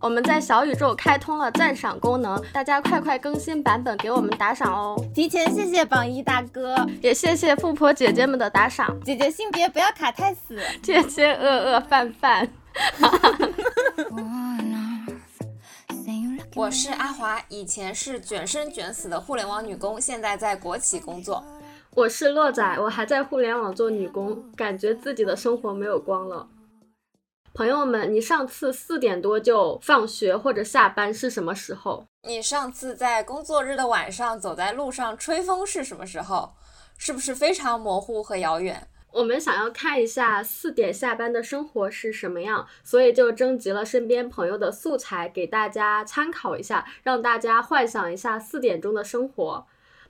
我们在小宇宙开通了赞赏功能，大家快快更新版本给我们打赏哦！提前谢谢榜一大哥，也谢谢富婆姐姐们的打赏。姐姐性别不要卡太死，姐姐饿饿饭饭。我是阿华，以前是卷生卷死的互联网女工，现在在国企工作。我是洛仔，我还在互联网做女工，感觉自己的生活没有光了。朋友们，你上次四点多就放学或者下班是什么时候？你上次在工作日的晚上走在路上吹风是什么时候？是不是非常模糊和遥远？我们想要看一下四点下班的生活是什么样，所以就征集了身边朋友的素材给大家参考一下，让大家幻想一下四点钟的生活。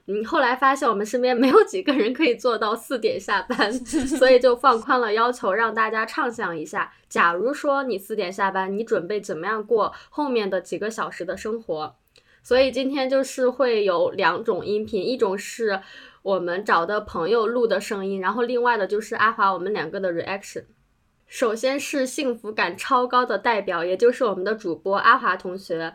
嗯，后来发现我们身边没有几个人可以做到四点下班，所以就放宽了要求，让大家畅想一下，假如说你四点下班，你准备怎么样过后面的几个小时的生活？所以今天就是会有两种音频，一种是我们找的朋友录的声音，然后另外的就是阿华我们两个的 reaction。首先是幸福感超高的代表，也就是我们的主播阿华同学。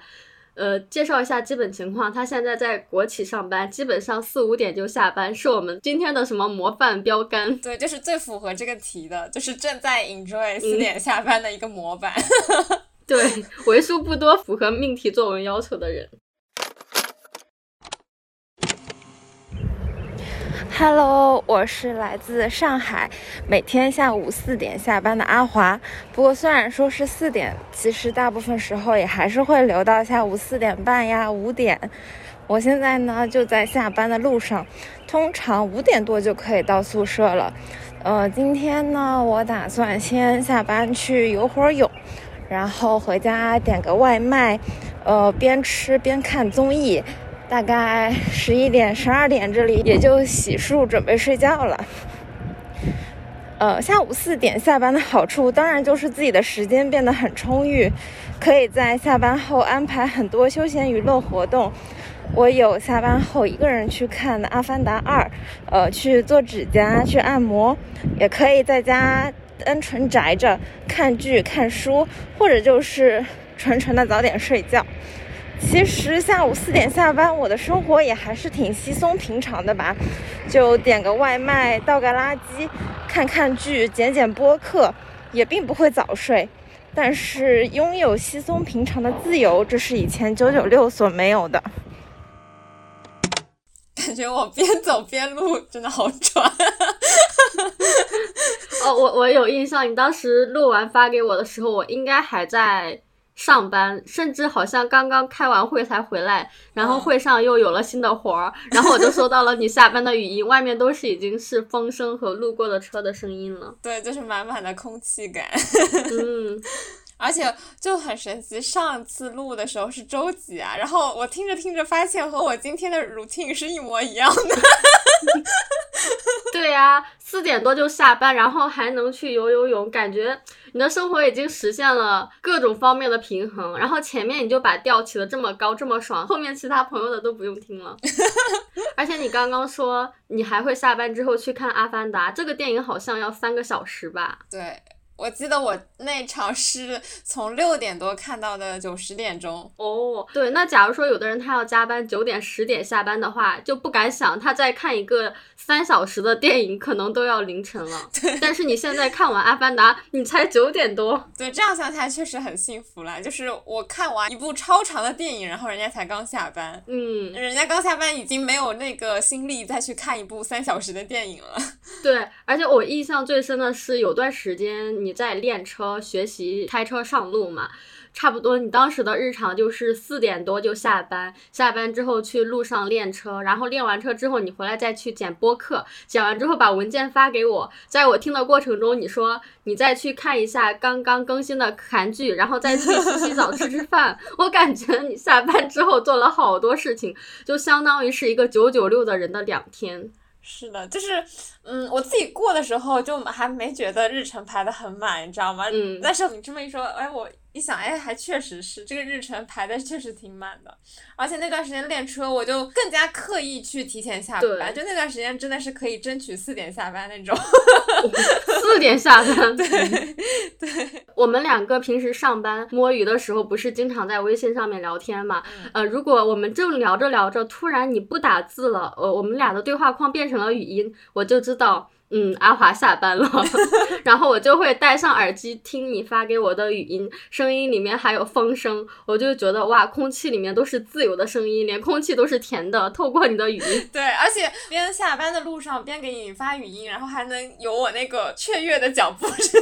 呃，介绍一下基本情况。他现在在国企上班，基本上四五点就下班，是我们今天的什么模范标杆？对，就是最符合这个题的，就是正在 enjoy 四点下班的一个模板。对，为数不多符合命题作文要求的人。Hello，我是来自上海，每天下午四点下班的阿华。不过虽然说是四点，其实大部分时候也还是会留到下午四点半呀、五点。我现在呢就在下班的路上，通常五点多就可以到宿舍了。呃，今天呢，我打算先下班去游会儿泳，然后回家点个外卖，呃，边吃边看综艺。大概十一点、十二点，这里也就洗漱准备睡觉了。呃，下午四点下班的好处，当然就是自己的时间变得很充裕，可以在下班后安排很多休闲娱乐活动。我有下班后一个人去看《阿凡达二》，呃，去做指甲、去按摩，也可以在家单纯宅着看剧、看书，或者就是纯纯的早点睡觉。其实下午四点下班，我的生活也还是挺稀松平常的吧，就点个外卖，倒个垃圾，看看剧，剪剪播客，也并不会早睡。但是拥有稀松平常的自由，这是以前九九六所没有的。感觉我边走边录，真的好喘。哦，我我有印象，你当时录完发给我的时候，我应该还在。上班，甚至好像刚刚开完会才回来，然后会上又有了新的活儿，然后我就收到了你下班的语音，外面都是已经是风声和路过的车的声音了。对，就是满满的空气感。嗯，而且就很神奇，上次录的时候是周几啊？然后我听着听着发现和我今天的 routine 是一模一样的。对呀，四点多就下班，然后还能去游游泳，感觉你的生活已经实现了各种方面的平衡。然后前面你就把调起的这么高，这么爽，后面其他朋友的都不用听了。而且你刚刚说你还会下班之后去看《阿凡达》这个电影，好像要三个小时吧？对。我记得我那场是从六点多看到的九十点钟哦。对，那假如说有的人他要加班，九点十点下班的话，就不敢想他再看一个三小时的电影，可能都要凌晨了。对。但是你现在看完《阿凡达》，你才九点多。对，这样想起来确实很幸福了。就是我看完一部超长的电影，然后人家才刚下班。嗯。人家刚下班已经没有那个心力再去看一部三小时的电影了。对，而且我印象最深的是有段时间你。在练车、学习开车上路嘛，差不多。你当时的日常就是四点多就下班，下班之后去路上练车，然后练完车之后你回来再去剪播客，剪完之后把文件发给我，在我听的过程中，你说你再去看一下刚刚更新的韩剧，然后再去洗洗澡、吃吃饭。我感觉你下班之后做了好多事情，就相当于是一个九九六的人的两天。是的，就是，嗯，我自己过的时候就还没觉得日程排的很满，你知道吗？嗯。但是你这么一说，哎，我一想，哎，还确实是这个日程排的确实挺满的，而且那段时间练车，我就更加刻意去提前下班，就那段时间真的是可以争取四点下班那种。四点下班，对对。我们两个平时上班摸鱼的时候，不是经常在微信上面聊天嘛？呃，如果我们正聊着聊着，突然你不打字了，呃，我们俩的对话框变成了语音，我就知道。嗯，阿华下班了，然后我就会戴上耳机听你发给我的语音，声音里面还有风声，我就觉得哇，空气里面都是自由的声音，连空气都是甜的。透过你的语音，对，而且边下班的路上边给你发语音，然后还能有我那个雀跃的脚步声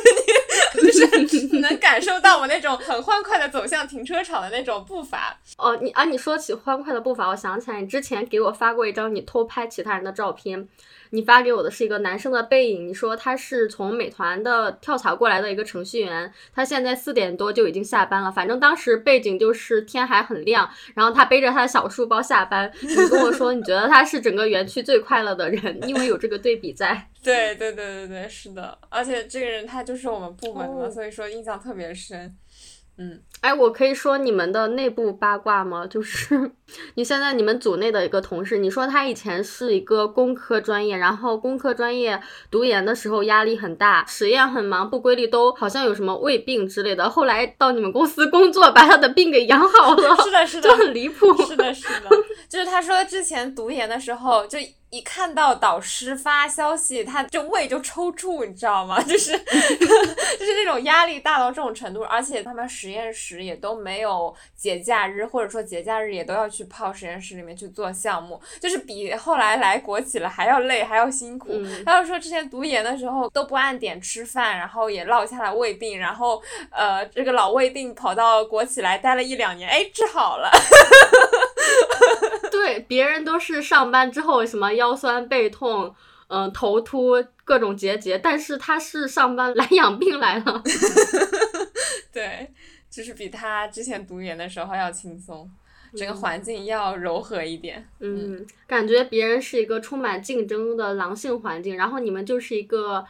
音，就是能 感受到我那种很欢快的走向停车场的那种步伐。哦，你啊，你说起欢快的步伐，我想起来你之前给我发过一张你偷拍其他人的照片。你发给我的是一个男生的背影，你说他是从美团的跳槽过来的一个程序员，他现在四点多就已经下班了。反正当时背景就是天还很亮，然后他背着他的小书包下班。你跟我说你觉得他是整个园区最快乐的人，因为有这个对比在。对对对对对，是的，而且这个人他就是我们部门的，所以说印象特别深。嗯，哎，我可以说你们的内部八卦吗？就是 你现在你们组内的一个同事，你说他以前是一个工科专业，然后工科专业读研的时候压力很大，实验很忙，不规律，都好像有什么胃病之类的。后来到你们公司工作，把他的病给养好了，是的，是的，就很离谱。是的，是的，就是他说之前读研的时候就。一看到导师发消息，他就胃就抽搐，你知道吗？就是 就是那种压力大到这种程度，而且他们实验室也都没有节假日，或者说节假日也都要去泡实验室里面去做项目，就是比后来来国企了还要累，还要辛苦。他就说之前读研的时候都不按点吃饭，然后也落下了胃病，然后呃这个老胃病跑到国企来待了一两年，哎治好了。对，别人都是上班之后什么腰酸背痛，嗯，头秃，各种结节，但是他是上班来养病来了。对，就是比他之前读研的时候要轻松，整个环境要柔和一点。嗯，感觉别人是一个充满竞争的狼性环境，然后你们就是一个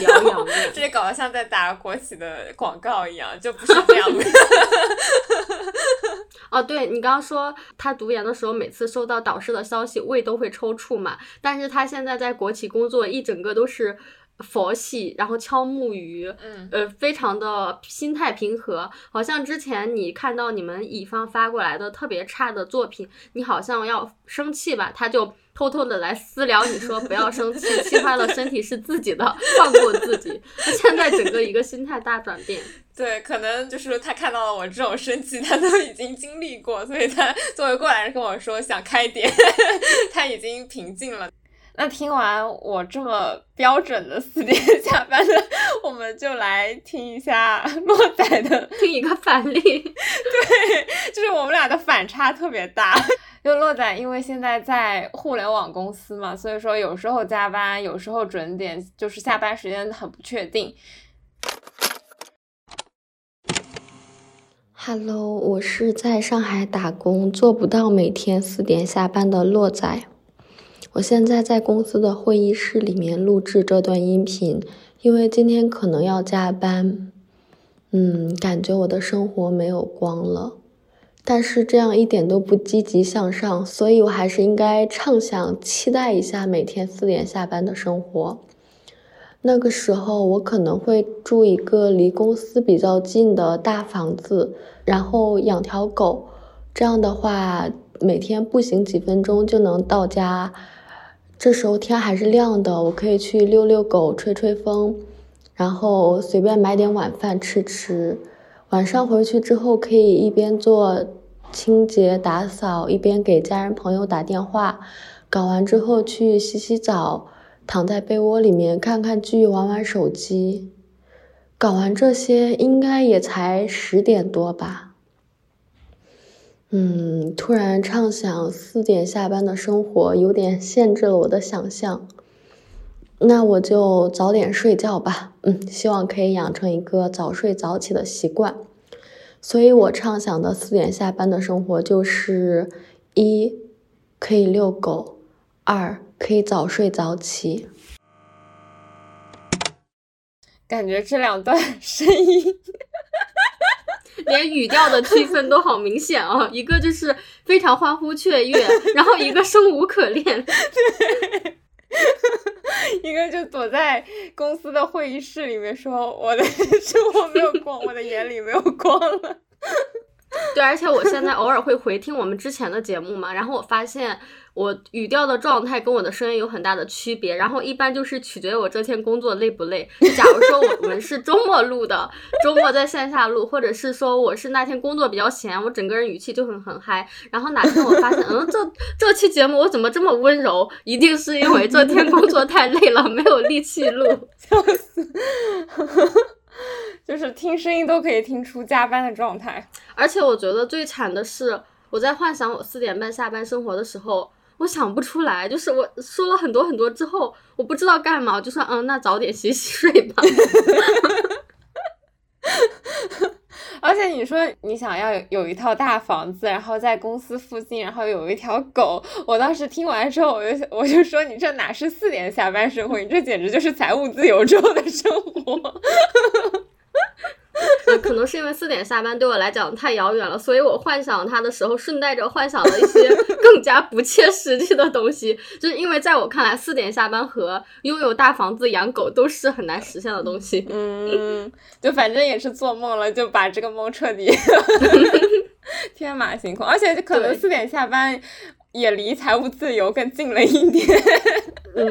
疗养院，这里搞得像在打国企的广告一样，就不是这样的。哦，对你刚刚说他读研的时候，每次收到导师的消息，胃都会抽搐嘛。但是他现在在国企工作，一整个都是佛系，然后敲木鱼，嗯，呃，非常的心态平和。好像之前你看到你们乙方发过来的特别差的作品，你好像要生气吧，他就。偷偷的来私聊你说不要生气，气坏了身体是自己的，放过自己。他现在整个一个心态大转变。对，可能就是他看到了我这种生气，他都已经经历过，所以他作为过来人跟我说想开点，他已经平静了。那听完我这么标准的四点下班的，我们就来听一下洛仔的，听一个反例。对，就是我们俩的反差特别大。就洛仔，因为现在在互联网公司嘛，所以说有时候加班，有时候准点，就是下班时间很不确定。Hello，我是在上海打工，做不到每天四点下班的洛仔。我现在在公司的会议室里面录制这段音频，因为今天可能要加班。嗯，感觉我的生活没有光了。但是这样一点都不积极向上，所以我还是应该畅想、期待一下每天四点下班的生活。那个时候，我可能会住一个离公司比较近的大房子，然后养条狗。这样的话，每天步行几分钟就能到家。这时候天还是亮的，我可以去遛遛狗、吹吹风，然后随便买点晚饭吃吃。晚上回去之后，可以一边做清洁打扫，一边给家人朋友打电话。搞完之后去洗洗澡，躺在被窝里面看看剧，玩玩手机。搞完这些，应该也才十点多吧。嗯，突然畅想四点下班的生活，有点限制了我的想象。那我就早点睡觉吧，嗯，希望可以养成一个早睡早起的习惯。所以我畅想的四点下班的生活就是：一，可以遛狗；二，可以早睡早起。感觉这两段 声音 连语调的区分都好明显啊！一个就是非常欢呼雀跃，然后一个生无可恋，对，一个就躲在公司的会议室里面说我的生活没有光，我的眼里没有光了。对，而且我现在偶尔会回听我们之前的节目嘛，然后我发现我语调的状态跟我的声音有很大的区别，然后一般就是取决于我这天工作累不累。假如说我们是周末录的，周末在线下录，或者是说我是那天工作比较闲，我整个人语气就很很嗨。然后哪天我发现，嗯，这这期节目我怎么这么温柔？一定是因为这天工作太累了，没有力气录。笑死！就是听声音都可以听出加班的状态，而且我觉得最惨的是，我在幻想我四点半下班生活的时候，我想不出来，就是我说了很多很多之后，我不知道干嘛，我就说嗯，那早点洗洗睡吧。而且你说你想要有一套大房子，然后在公司附近，然后有一条狗，我当时听完之后，我就我就说你这哪是四点下班生活，你这简直就是财务自由之后的生活。可能是因为四点下班对我来讲太遥远了，所以我幻想它的时候，顺带着幻想了一些 更加不切实际的东西。就是因为在我看来，四点下班和拥有大房子、养狗都是很难实现的东西。嗯，就反正也是做梦了，就把这个梦彻底 天马行空。而且可能四点下班也离财务自由更近了一点。嗯，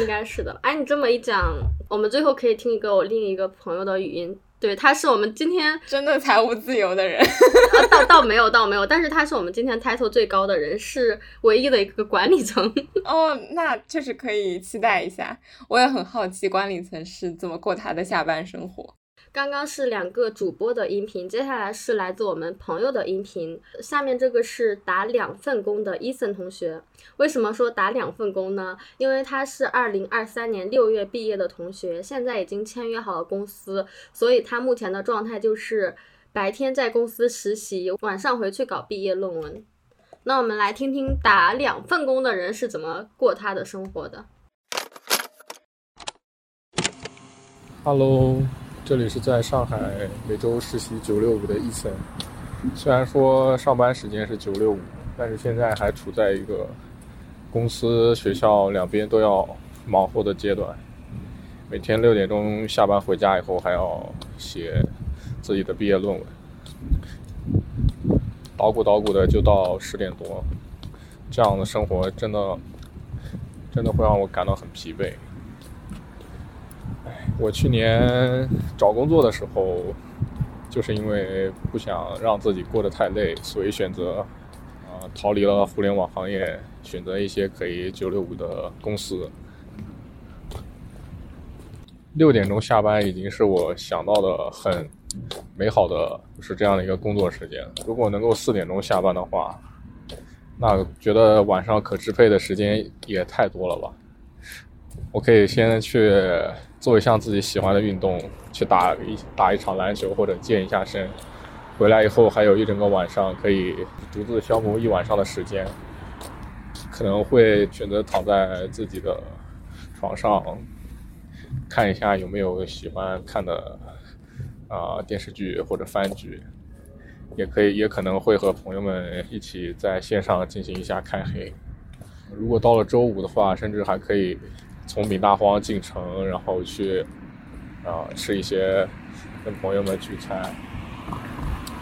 应该是的。哎，你这么一讲，我们最后可以听一个我另一个朋友的语音。对，他是我们今天 真的财务自由的人，倒倒没有，倒没有，但是他是我们今天 title 最高的人，是唯一的一个管理层。哦，那确实可以期待一下，我也很好奇管理层是怎么过他的下班生活。刚刚是两个主播的音频，接下来是来自我们朋友的音频。下面这个是打两份工的伊森同学。为什么说打两份工呢？因为他是二零二三年六月毕业的同学，现在已经签约好了公司，所以他目前的状态就是白天在公司实习，晚上回去搞毕业论文。那我们来听听打两份工的人是怎么过他的生活的。Hello。这里是在上海每周实习九六五的 Eason。虽然说上班时间是九六五，但是现在还处在一个公司、学校两边都要忙活的阶段。每天六点钟下班回家以后，还要写自己的毕业论文，捣鼓捣鼓的就到十点多。这样的生活真的真的会让我感到很疲惫。我去年找工作的时候，就是因为不想让自己过得太累，所以选择啊逃离了互联网行业，选择一些可以九六五的公司。六点钟下班已经是我想到的很美好的是这样的一个工作时间。如果能够四点钟下班的话，那觉得晚上可支配的时间也太多了吧？我可以先去。做一项自己喜欢的运动，去打一打一场篮球或者健一下身，回来以后还有一整个晚上可以独自消磨一晚上的时间，可能会选择躺在自己的床上，看一下有没有喜欢看的啊电视剧或者番剧，也可以也可能会和朋友们一起在线上进行一下开黑。如果到了周五的话，甚至还可以。从闽大荒进城，然后去啊吃一些跟朋友们聚餐，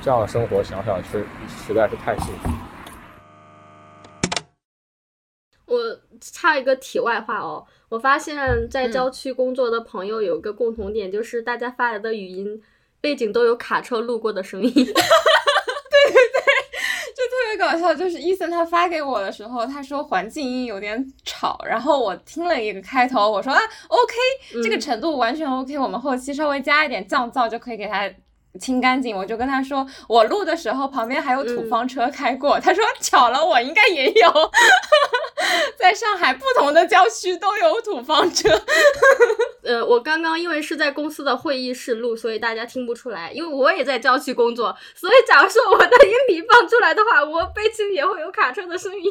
这样的生活想想实实在是太幸福。我插一个题外话哦，我发现在郊区工作的朋友有个共同点，就是大家发来的语音背景都有卡车路过的声音。搞笑就是伊森他发给我的时候，他说环境音有点吵，然后我听了一个开头，我说啊，OK，这个程度完全 OK，我们后期稍微加一点降噪就可以给他。清干净，我就跟他说，我录的时候旁边还有土方车开过。他说巧了，我应该也有，在上海不同的郊区都有土方车。呃，我刚刚因为是在公司的会议室录，所以大家听不出来。因为我也在郊区工作，所以假如说我的音频放出来的话，我背景也会有卡车的声音。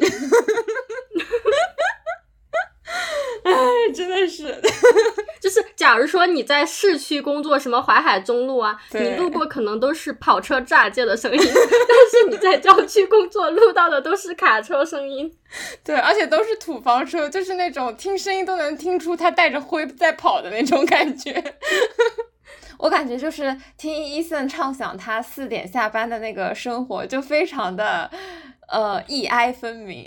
哎，真的是，就是假如说你在市区工作，什么淮海中路啊，你路过可能都是跑车炸街的声音，但是你在郊区工作，录到的都是卡车声音。对，而且都是土房车，就是那种听声音都能听出它带着灰在跑的那种感觉。我感觉就是听伊森畅想他四点下班的那个生活，就非常的呃义哀分明。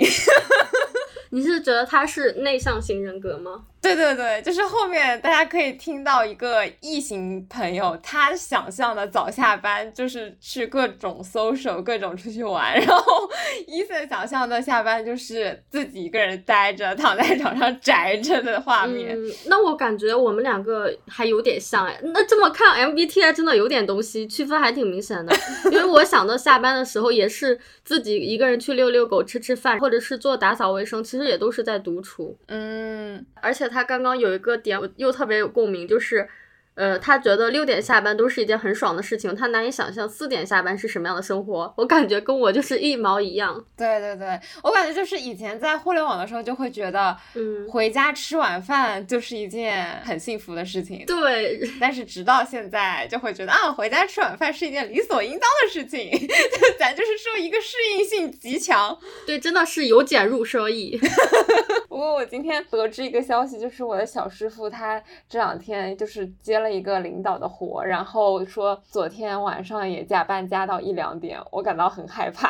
你是觉得他是内向型人格吗？对对对，就是后面大家可以听到一个异性朋友，他想象的早下班就是去各种 social，各种出去玩，然后伊森想象的下班就是自己一个人待着，躺在床上宅着的画面。嗯，那我感觉我们两个还有点像哎。那这么看，MBTI 真的有点东西，区分还挺明显的。因为我想到下班的时候也是自己一个人去遛遛狗、吃吃饭，或者是做打扫卫生，其实也都是在独处。嗯，而且他刚刚有一个点，我又特别有共鸣，就是，呃，他觉得六点下班都是一件很爽的事情，他难以想象四点下班是什么样的生活。我感觉跟我就是一毛一样。对对对，我感觉就是以前在互联网的时候就会觉得，嗯，回家吃晚饭就是一件很幸福的事情。对，但是直到现在就会觉得啊，回家吃晚饭是一件理所应当的事情，咱就是说一个适应性极强。对，真的是由俭入奢易。不过我今天得知一个消息，就是我的小师傅他这两天就是接了一个领导的活，然后说昨天晚上也加班加到一两点，我感到很害怕。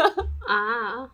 啊，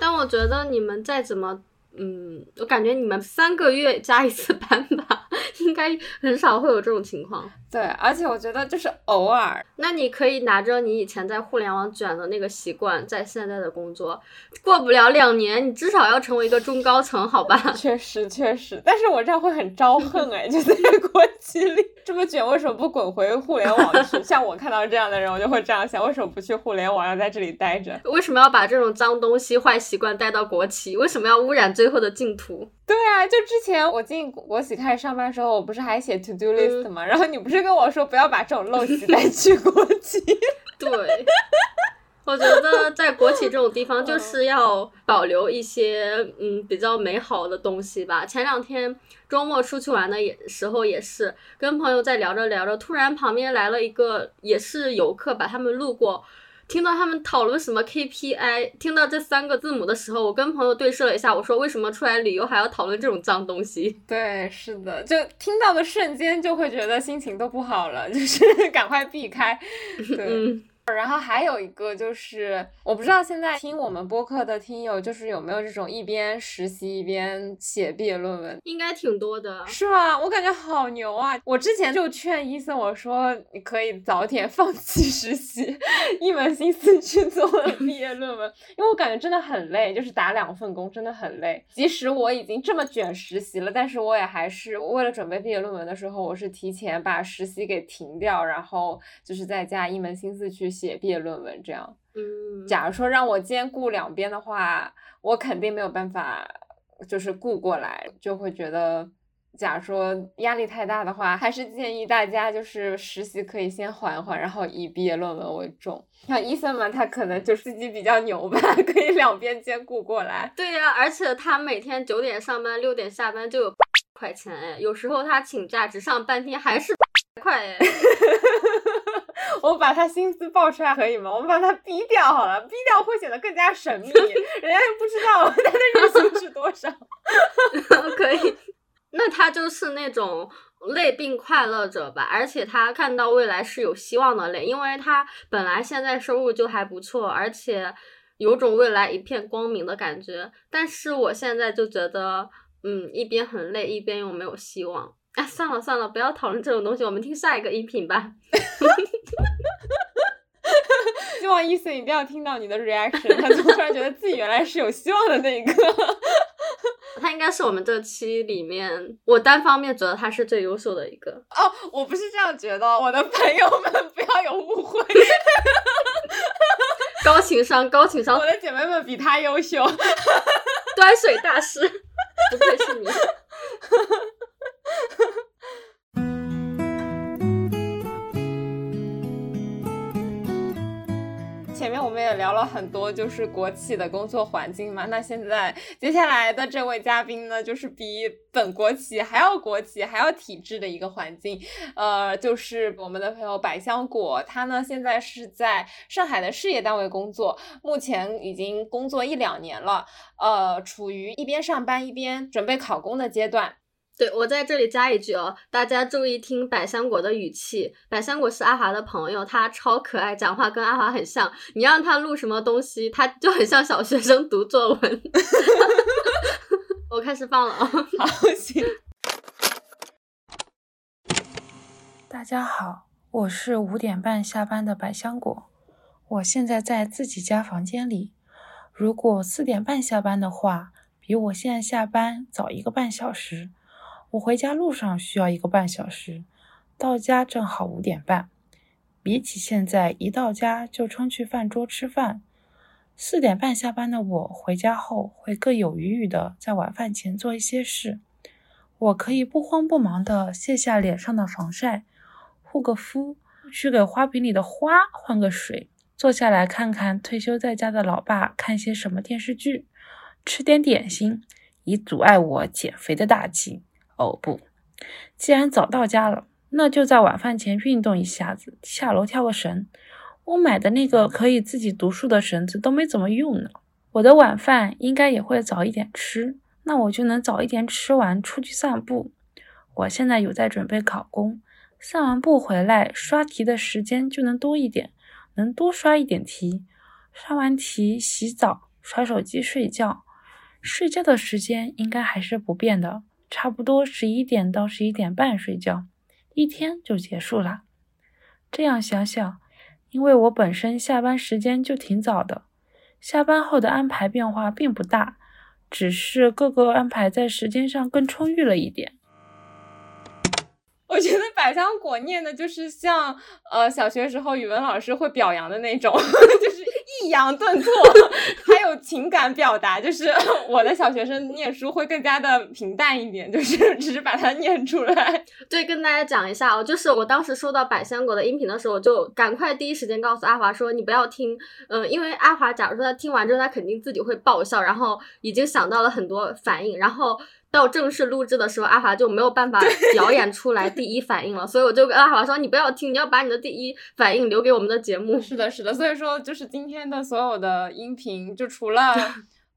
但我觉得你们再怎么，嗯，我感觉你们三个月加一次班吧，应该很少会有这种情况。对，而且我觉得就是偶尔，那你可以拿着你以前在互联网卷的那个习惯，在现在的工作，过不了两年，你至少要成为一个中高层，好吧？确实确实，但是我这样会很招恨哎，就在国企里这么卷，为什么不滚回互联网去？像我看到这样的人，我就会这样想，为什么不去互联网，要在这里待着？为什么要把这种脏东西、坏习惯带到国企？为什么要污染最后的净土？对啊，就之前我进国企开始上班的时候，我不是还写 to do list 吗？然后你不是跟我说不要把这种陋习带去国企？对，我觉得在国企这种地方，就是要保留一些嗯比较美好的东西吧。前两天周末出去玩的也时候也是跟朋友在聊着聊着，突然旁边来了一个也是游客，把他们路过。听到他们讨论什么 KPI，听到这三个字母的时候，我跟朋友对视了一下，我说为什么出来旅游还要讨论这种脏东西？对，是的，就听到的瞬间就会觉得心情都不好了，就是 赶快避开。对。嗯，然后还有一个就是，我不知道现在听我们播客的听友，就是有没有这种一边实习一边写毕业论文，应该挺多的。是吗？我感觉好牛啊！我之前就劝伊森我说，你可以早点 放弃实习，一门心思去做 毕业论文，因为我感觉真的很累，就是打两份工真的很累。即使我已经这么卷实习了，但是我也还是为了准备毕业论文的时候，我是提前把实习给停掉，然后就是在家一门心思去写毕业论文，这样。嗯，假如说让我兼顾两边的话，我肯定没有办法，就是顾过来，就会觉得，假如说压力太大的话，还是建议大家就是实习可以先缓缓，然后以毕业论文为重。像医生嘛，他可能就自己比较牛吧，可以两边兼顾过来。对呀、而且他每天九点上班，六点下班就有 块钱哎，有时候他请假只上半天还是 块哎。我把他薪资报出来可以吗？我们把他逼掉好了，逼掉会显得更加神秘，人家又不知道他的月薪是多少。可以，那他就是那种累并快乐着吧，而且他看到未来是有希望的累，因为他本来现在收入就还不错，而且有种未来一片光明的感觉。但是我现在就觉得，嗯，一边很累，一边又没有希望。哎，算了算了，不要讨论这种东西，我们听下一个音频吧。希望伊森一定要听到你的 reaction，他就突然觉得自己原来是有希望的那一个。他应该是我们这期里面，我单方面觉得他是最优秀的一个。哦，我不是这样觉得，我的朋友们不要有误会，高情商，高情商我，的姐妹们比他优秀。端水大师，不愧是你。前面我们也聊了很多，就是国企的工作环境嘛。那现在接下来的这位嘉宾呢，就是比本国企还要国企还要体制的一个环境，呃，就是我们的朋友百香果，他呢现在是在上海的事业单位工作，目前已经工作一两年了，呃，处于一边上班一边准备考公的阶段。对我在这里加一句哦，大家注意听百香果的语气。百香果是阿华的朋友，他超可爱，讲话跟阿华很像。你让他录什么东西，他就很像小学生读作文。我开始放了啊，好行。大家好，我是五点半下班的百香果，我现在在自己家房间里。如果四点半下班的话，比我现在下班早一个半小时。我回家路上需要一个半小时，到家正好五点半。比起现在一到家就冲去饭桌吃饭，四点半下班的我回家后会更有余裕的在晚饭前做一些事。我可以不慌不忙的卸下脸上的防晒，护个肤，去给花瓶里的花换个水，坐下来看看退休在家的老爸看些什么电视剧，吃点点心，以阻碍我减肥的大计。哦不，既然早到家了，那就在晚饭前运动一下子，下楼跳个绳。我买的那个可以自己读书的绳子都没怎么用呢。我的晚饭应该也会早一点吃，那我就能早一点吃完出去散步。我现在有在准备考公，散完步回来刷题的时间就能多一点，能多刷一点题。刷完题洗澡，刷手机睡觉。睡觉的时间应该还是不变的。差不多十一点到十一点半睡觉，一天就结束了。这样想想，因为我本身下班时间就挺早的，下班后的安排变化并不大，只是各个安排在时间上更充裕了一点。我觉得百香果念的就是像呃小学时候语文老师会表扬的那种，就是抑扬顿挫，还有情感表达。就是 我的小学生念书会更加的平淡一点，就是只是把它念出来。对，跟大家讲一下哦，就是我当时收到百香果的音频的时候，我就赶快第一时间告诉阿华说，你不要听，嗯，因为阿华假如说他听完之后，他肯定自己会爆笑，然后已经想到了很多反应，然后。到正式录制的时候，阿华就没有办法表演出来第一反应了，所以我就跟阿华说：“你不要听，你要把你的第一反应留给我们的节目。”是的，是的，所以说就是今天的所有的音频，就除了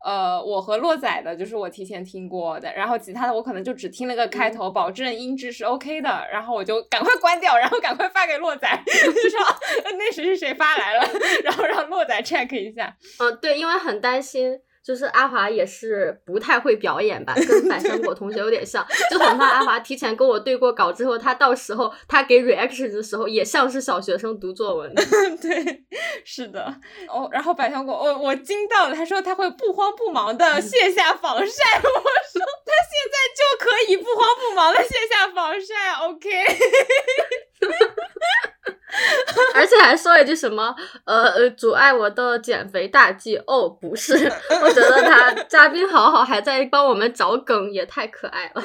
呃我和洛仔的，就是我提前听过的，然后其他的我可能就只听了个开头，保证音质是 OK 的，然后我就赶快关掉，然后赶快发给洛仔，就说那谁谁谁发来了，然后让洛仔 check 一下。嗯，对，因为很担心。就是阿华也是不太会表演吧，跟百香果同学有点像，就很怕阿华提前跟我对过稿之后，他到时候他给 reaction 的时候也像是小学生读作文。对，是的。哦，然后百香果，我我惊到了，他说他会不慌不忙的卸下防晒，我说他现在就可以不慌不忙的卸下防晒，OK。而且还说了一句什么，呃，阻碍我的减肥大计。哦，不是，我觉得他 嘉宾好好，还在帮我们找梗，也太可爱了。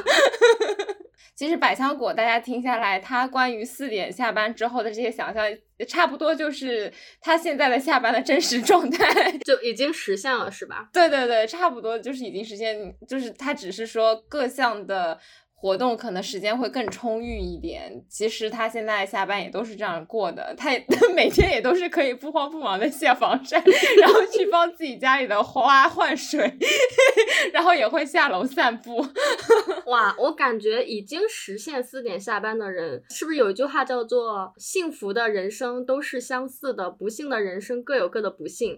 其实百香果，大家听下来，他关于四点下班之后的这些想象，差不多就是他现在的下班的真实状态，就已经实现了，是吧？对对对，差不多就是已经实现，就是他只是说各项的。活动可能时间会更充裕一点。其实他现在下班也都是这样过的，他他 每天也都是可以不慌不忙的卸防晒，然后去帮自己家里的花换水，然后也会下楼散步。哇，我感觉已经实现四点下班的人，是不是有一句话叫做“幸福的人生都是相似的，不幸的人生各有各的不幸”。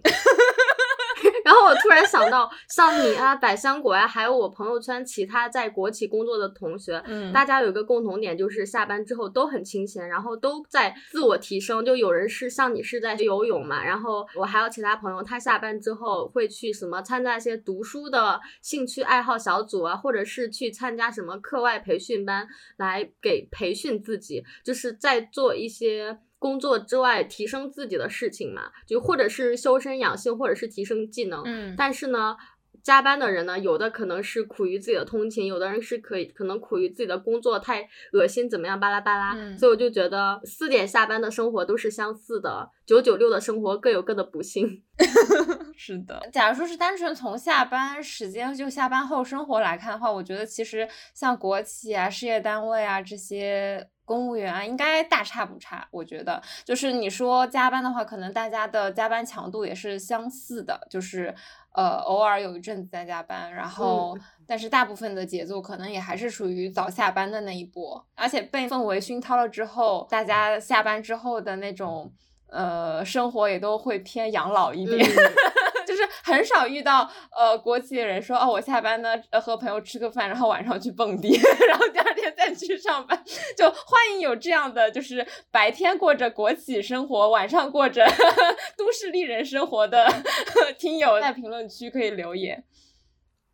然后我突然想到，像你啊，百香果呀，还有我朋友圈其他在国企工作的同学，嗯，大家有一个共同点，就是下班之后都很清闲，然后都在自我提升。就有人是像你是在游泳嘛，然后我还有其他朋友，他下班之后会去什么参加一些读书的兴趣爱好小组啊，或者是去参加什么课外培训班，来给培训自己，就是在做一些。工作之外提升自己的事情嘛，就或者是修身养性，或者是提升技能。嗯，但是呢，加班的人呢，有的可能是苦于自己的通勤，有的人是可以可能苦于自己的工作太恶心，怎么样巴拉巴拉。嗯所以我就觉得四点下班的生活都是相似的，九九六的生活各有各的不幸。是的，假如说是单纯从下班时间就下班后生活来看的话，我觉得其实像国企啊、事业单位啊这些公务员啊，应该大差不差。我觉得，就是你说加班的话，可能大家的加班强度也是相似的，就是呃偶尔有一阵子在加班，然后、但是大部分的节奏可能也还是属于早下班的那一波，而且被氛围熏陶了之后，大家下班之后的那种。呃，生活也都会偏养老一点，嗯 就是很少遇到呃国企的人说哦，我下班呢和朋友吃个饭，然后晚上去蹦迪，然后第二天再去上班。就欢迎有这样的，就是白天过着国企生活，晚上过着 都市丽人生活的 听友，在评论区可以留言。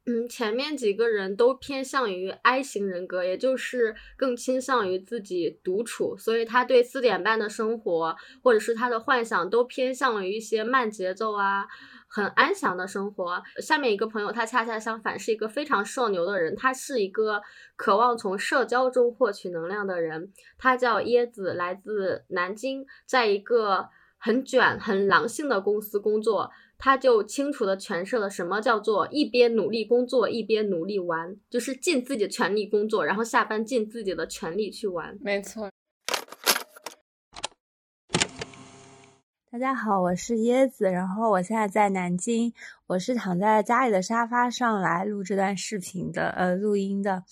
嗯，前面几个人都偏向于 I 型人格，也就是更倾向于自己独处，所以他对四点半的生活或者是他的幻想都偏向于一些慢节奏啊、很安详的生活。下面一个朋友，他恰恰相反，是一个非常社牛的人，他是一个渴望从社交中获取能量的人。他叫椰子，来自南京，在一个很卷、很狼性的公司工作。他就清楚的诠释了什么叫做一边努力工作一边努力玩，就是尽自己的全力工作，然后下班尽自己的全力去玩。没错，大家好，我是椰子，然后我现在在南京，我是躺在家里的沙发上来录这段视频的，呃，录音的。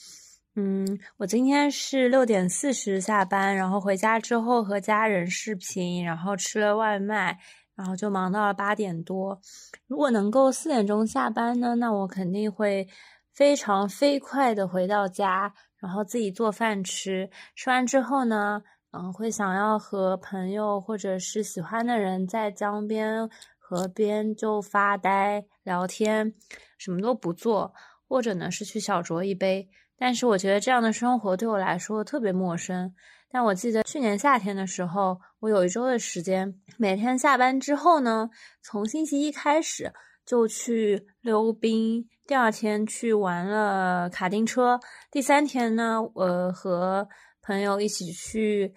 嗯，我今天是六点四十下班，然后回家之后和家人视频，然后吃了外卖，然后就忙到了八点多。如果能够四点钟下班呢，那我肯定会非常飞快的回到家，然后自己做饭吃。吃完之后呢，嗯，会想要和朋友或者是喜欢的人在江边、河边就发呆、聊天，什么都不做，或者呢是去小酌一杯。但是我觉得这样的生活对我来说特别陌生。但我记得去年夏天的时候，我有一周的时间，每天下班之后呢，从星期一开始就去溜冰，第二天去玩了卡丁车，第三天呢，我和朋友一起去，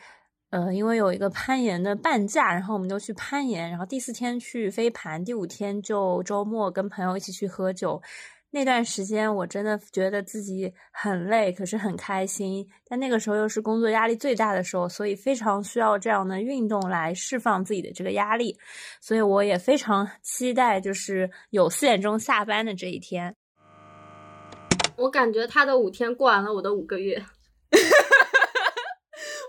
呃，因为有一个攀岩的半价，然后我们就去攀岩，然后第四天去飞盘，第五天就周末跟朋友一起去喝酒。那段时间我真的觉得自己很累，可是很开心。但那个时候又是工作压力最大的时候，所以非常需要这样的运动来释放自己的这个压力。所以我也非常期待，就是有四点钟下班的这一天。我感觉他的五天过完了我的五个月。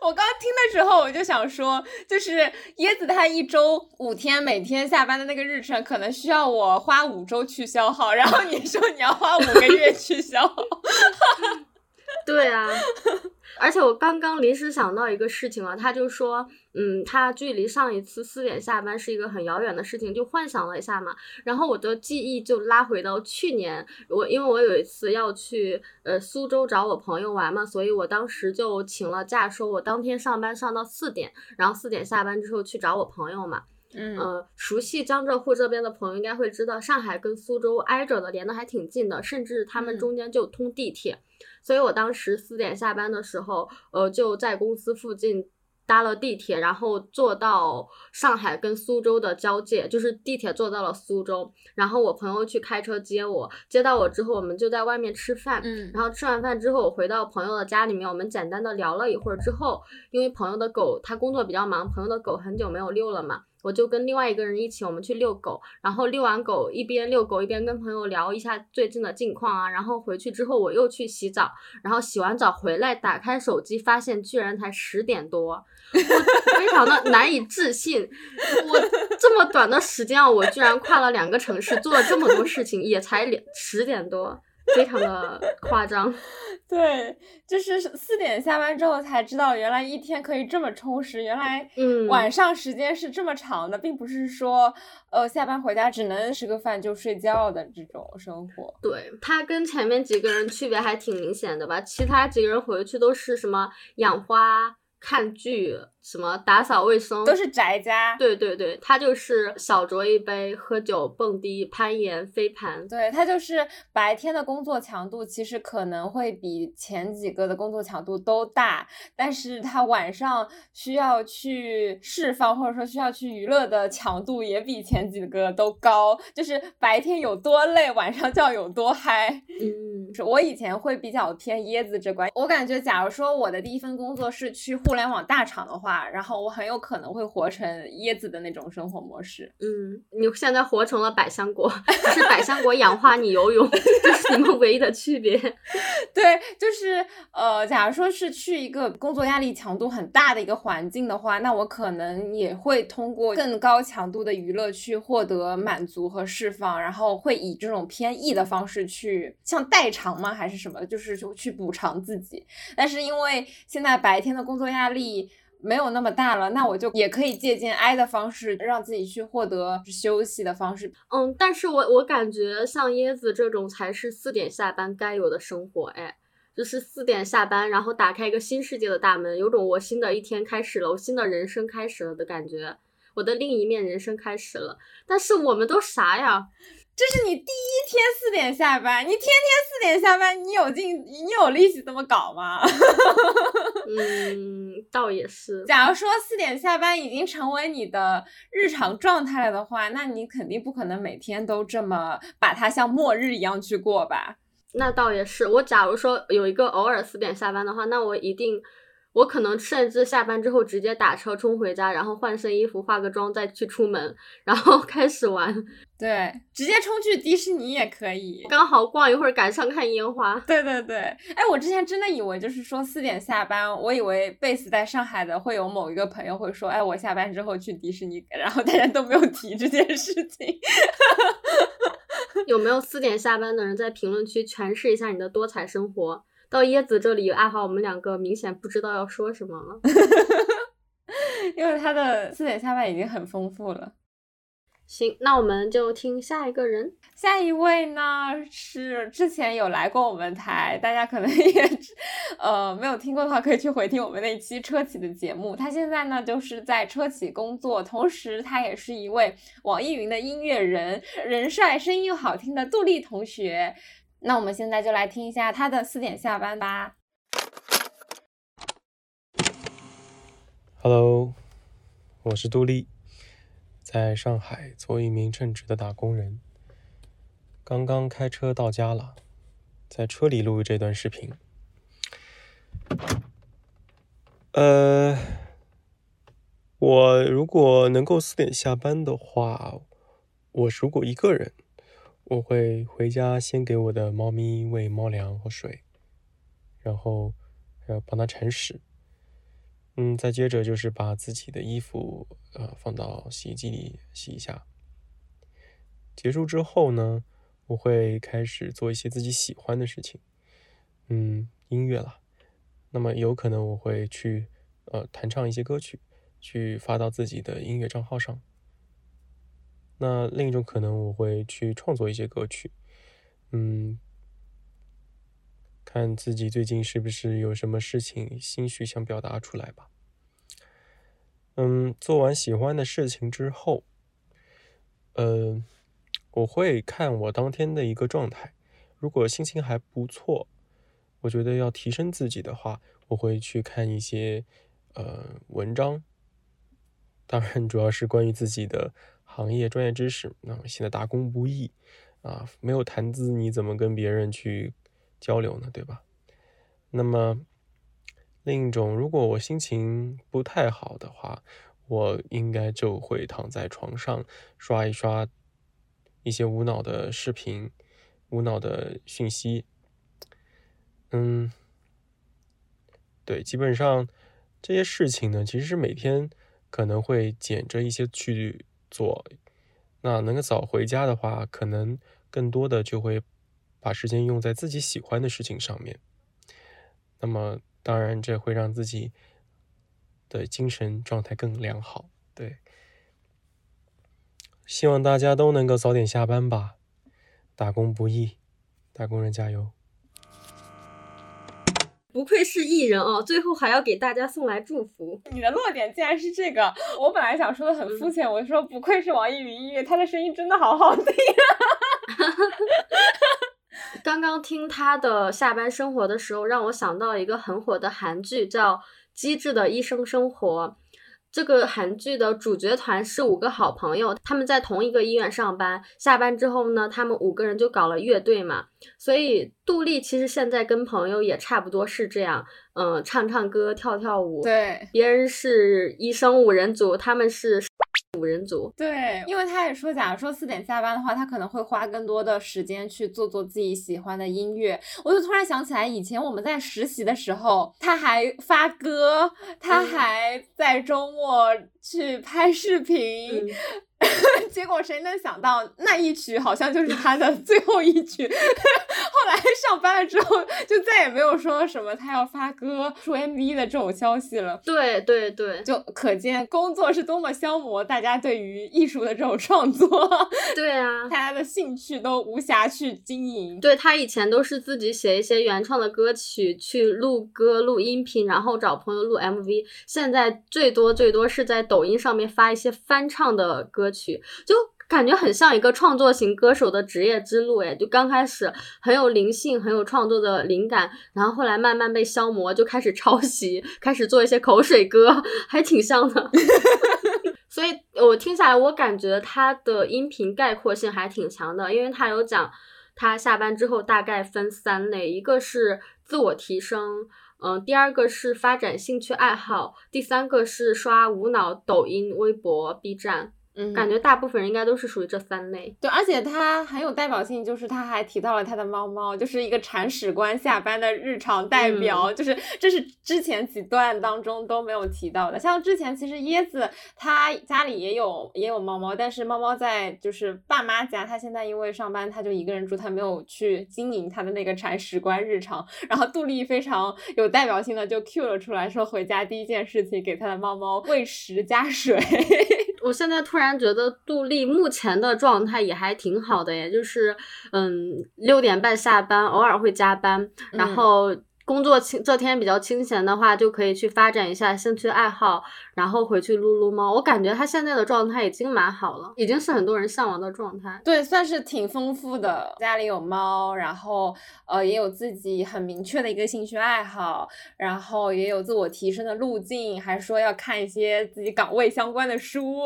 我刚听的时候，我就想说，就是椰子他一周五天，每天下班的那个日程，可能需要我花五周去消耗。然后你说你要花五个月去消耗，对啊，而且我刚刚临时想到一个事情啊，他就说，嗯，他距离上一次四点下班是一个很遥远的事情，就幻想了一下嘛，然后我的记忆就拉回到去年，我因为我有一次要去呃苏州找我朋友玩嘛，所以我当时就请了假，说我当天上班上到四点，然后四点下班之后去找我朋友嘛。嗯呃，熟悉江浙沪这边的朋友应该会知道，上海跟苏州挨着的，连的还挺近的，甚至他们嗯中间就通地铁。所以我当时四点下班的时候，呃，就在公司附近搭了地铁，然后坐到上海跟苏州的交界，就是地铁坐到了苏州，然后我朋友去开车接我，接到我之后，我们就在外面吃饭。嗯然后吃完饭之后，我回到朋友的家里面，我们简单的聊了一会儿之后，因为朋友的狗他工作比较忙，朋友的狗很久没有遛了嘛，我就跟另外一个人一起，我们去遛狗，然后遛完狗一边遛狗一边跟朋友聊一下最近的近况啊，然后回去之后我又去洗澡，然后洗完澡回来打开手机，发现居然才十点多，我非常的 难以置信，我这么短的时间啊，我居然跨了两个城市，做了这么多事情，也才两十点多，非常的 夸张。对，就是四点下班之后才知道，原来一天可以这么充实，原来嗯晚上时间是这么长的，并不是说呃下班回家只能吃个饭就睡觉的这种生活。对他跟前面几个人区别还挺明显的吧？其他几个人回去都是什么养花、看剧、什么打扫卫生，都是宅家。对对对，他就是小酌一杯，喝酒、蹦迪、攀岩、飞盘。对他就是白天的工作强度其实可能会比前几个的工作强度都大，但是他晚上需要去释放或者说需要去娱乐的强度也比前几个都高。就是白天有多累，晚上就要有多嗨。嗯，我以前会比较偏椰子这关，我感觉假如说我的第一份工作是去互联网大厂的话。然后我很有可能会活成椰子的那种生活模式。嗯，你现在活成了百香果，是百香果氧化你游泳，这是你们唯一的区别。对，就是呃，假如说是去一个工作压力强度很大的一个环境的话，那我可能也会通过更高强度的娱乐去获得满足和释放，然后会以这种偏 E 的方式去像代偿吗？还是什么？就是去补偿自己。但是因为现在白天的工作压力。没有那么大了，那我就也可以借鉴 I 的方式，让自己去获得休息的方式。嗯，但是我我感觉像椰子这种才是四点下班该有的生活，哎，就是四点下班，然后打开一个新世界的大门，有种我新的一天开始了，我新的人生开始了的感觉，我的另一面人生开始了。但是我们都啥呀？这是你第一天四点下班，你天天四点下班，你有劲，你有力气这么搞吗？嗯，倒也是。假如说四点下班已经成为你的日常状态了的话，那你肯定不可能每天都这么把它像末日一样去过吧？那倒也是。我假如说有一个偶尔四点下班的话，那我一定。我可能甚至下班之后直接打车冲回家，然后换身衣服、化个妆再去出门，然后 开始玩。对，直接冲去迪士尼也可以，刚好逛一会儿，赶上看烟花。对对对，哎，我之前真的以为就是说四点下班，我以为贝斯在上海的会有某一个朋友会说，哎，我下班之后去迪士尼，然后大家都没有提这件事情。有没有四点下班的人在评论区诠释一下你的多彩生活？到椰子这里，阿华，我们两个明显不知道要说什么了，因为他的四点下班已经很丰富了。行，那我们就听下一个人。下一位呢是之前有来过我们台，大家可能 也呃没有听过的话，可以去回听我们那期车企的节目。他现在呢就是在车企工作，同时他也是一位网易云的音乐人，人帅声音又好听的杜丽同学。那我们现在就来听一下他的四点下班吧。Hello，我是杜丽，在上海做一名称职的打工人。刚刚开车到家了，在车里录这段视频。呃，我如果能够四点下班的话，我如果一个人。我会回家先给我的猫咪喂猫粮和水，然后还要帮它铲屎，嗯，再接着就是把自己的衣服呃放到洗衣机里洗一下。结束之后呢，我会开始做一些自己喜欢的事情，嗯，音乐了。那么有可能我会去呃弹唱一些歌曲，去发到自己的音乐账号上。那另一种可能，我会去创作一些歌曲，嗯，看自己最近是不是有什么事情心绪想表达出来吧。嗯，做完喜欢的事情之后，呃，我会看我当天的一个状态，如果心情还不错，我觉得要提升自己的话，我会去看一些呃文章，当然主要是关于自己的。行业专业知识，那么现在打工不易啊，没有谈资，你怎么跟别人去交流呢？对吧？那么另一种，如果我心情不太好的话，我应该就会躺在床上刷一刷一些无脑的视频、无脑的讯息。嗯，对，基本上这些事情呢，其实是每天可能会捡着一些去。做，那能够早回家的话，可能更多的就会把时间用在自己喜欢的事情上面。那么，当然这会让自己的精神状态更良好。对，希望大家都能够早点下班吧，打工不易，打工人加油。不愧是艺人哦，最后还要给大家送来祝福。你的落点竟然是这个，我本来想说的很肤浅，我说不愧是网易云音乐，他的声音真的好好听啊。刚刚听他的下班生活的时候，让我想到一个很火的韩剧，叫《机智的医生生活》。这个韩剧的主角团是五个好朋友，他们在同一个医院上班。下班之后呢，他们五个人就搞了乐队嘛。所以杜丽其实现在跟朋友也差不多是这样，嗯，唱唱歌，跳跳舞。对，别人是医生五人组，他们是。五人组，对，因为他也说，假如说四点下班的话，他可能会花更多的时间去做做自己喜欢的音乐。我就突然想起来，以前我们在实习的时候，他还发歌，他还在周末去拍视频。结果谁能想到那一曲好像就是他的 最后一曲。后来上班了之后，就再也没有说什么他要发歌出 MV 的这种消息了。对对对，就可见工作是多么消磨大家对于艺术的这种创作。对啊，大家的兴趣都无暇去经营。对他以前都是自己写一些原创的歌曲去录歌、录音频，然后找朋友录 MV。现在最多最多是在抖音上面发一些翻唱的歌曲。曲就感觉很像一个创作型歌手的职业之路，哎，就刚开始很有灵性，很有创作的灵感，然后后来慢慢被消磨，就开始抄袭，开始做一些口水歌，还挺像的。所以我听下来，我感觉他的音频概括性还挺强的，因为他有讲他下班之后大概分三类，一个是自我提升，嗯，第二个是发展兴趣爱好，第三个是刷无脑抖音、微博、B 站。嗯，感觉大部分人应该都是属于这三类。对，而且他很有代表性，就是他还提到了他的猫猫，就是一个铲屎官下班的日常代表，就是这是之前几段当中都没有提到的。像之前其实椰子他家里也有也有猫猫，但是猫猫在就是爸妈家，他现在因为上班他就一个人住，他没有去经营他的那个铲屎官日常。然后杜丽非常有代表性的就 Q 了出来，说回家第一件事情给他的猫猫喂食加水。我现在突然觉得杜丽目前的状态也还挺好的，也就是，嗯，六点半下班，偶尔会加班，然后。工作清这天比较清闲的话，就可以去发展一下兴趣爱好，然后回去撸撸猫。我感觉他现在的状态已经蛮好了，已经是很多人向往的状态。对，算是挺丰富的。家里有猫，然后呃也有自己很明确的一个兴趣爱好，然后也有自我提升的路径，还说要看一些自己岗位相关的书，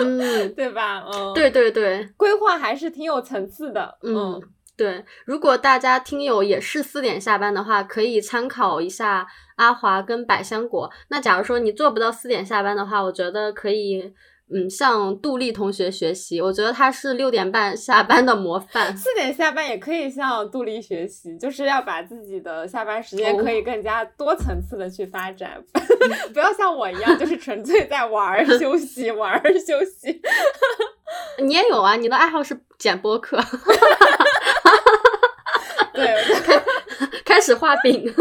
嗯，对吧？嗯，对对对，规划还是挺有层次的。嗯。对，如果大家听友也是四点下班的话，可以参考一下阿华跟百香果。那假如说你做不到四点下班的话，我觉得可以，嗯，向杜丽同学学习。我觉得他是六点半下班的模范。四点下班也可以向杜丽学习，就是要把自己的下班时间可以更加多层次的去发展，不要像我一样，就是纯粹在玩儿 休息，玩儿休息。你也有啊，你的爱好是剪播客。对，开开始画饼，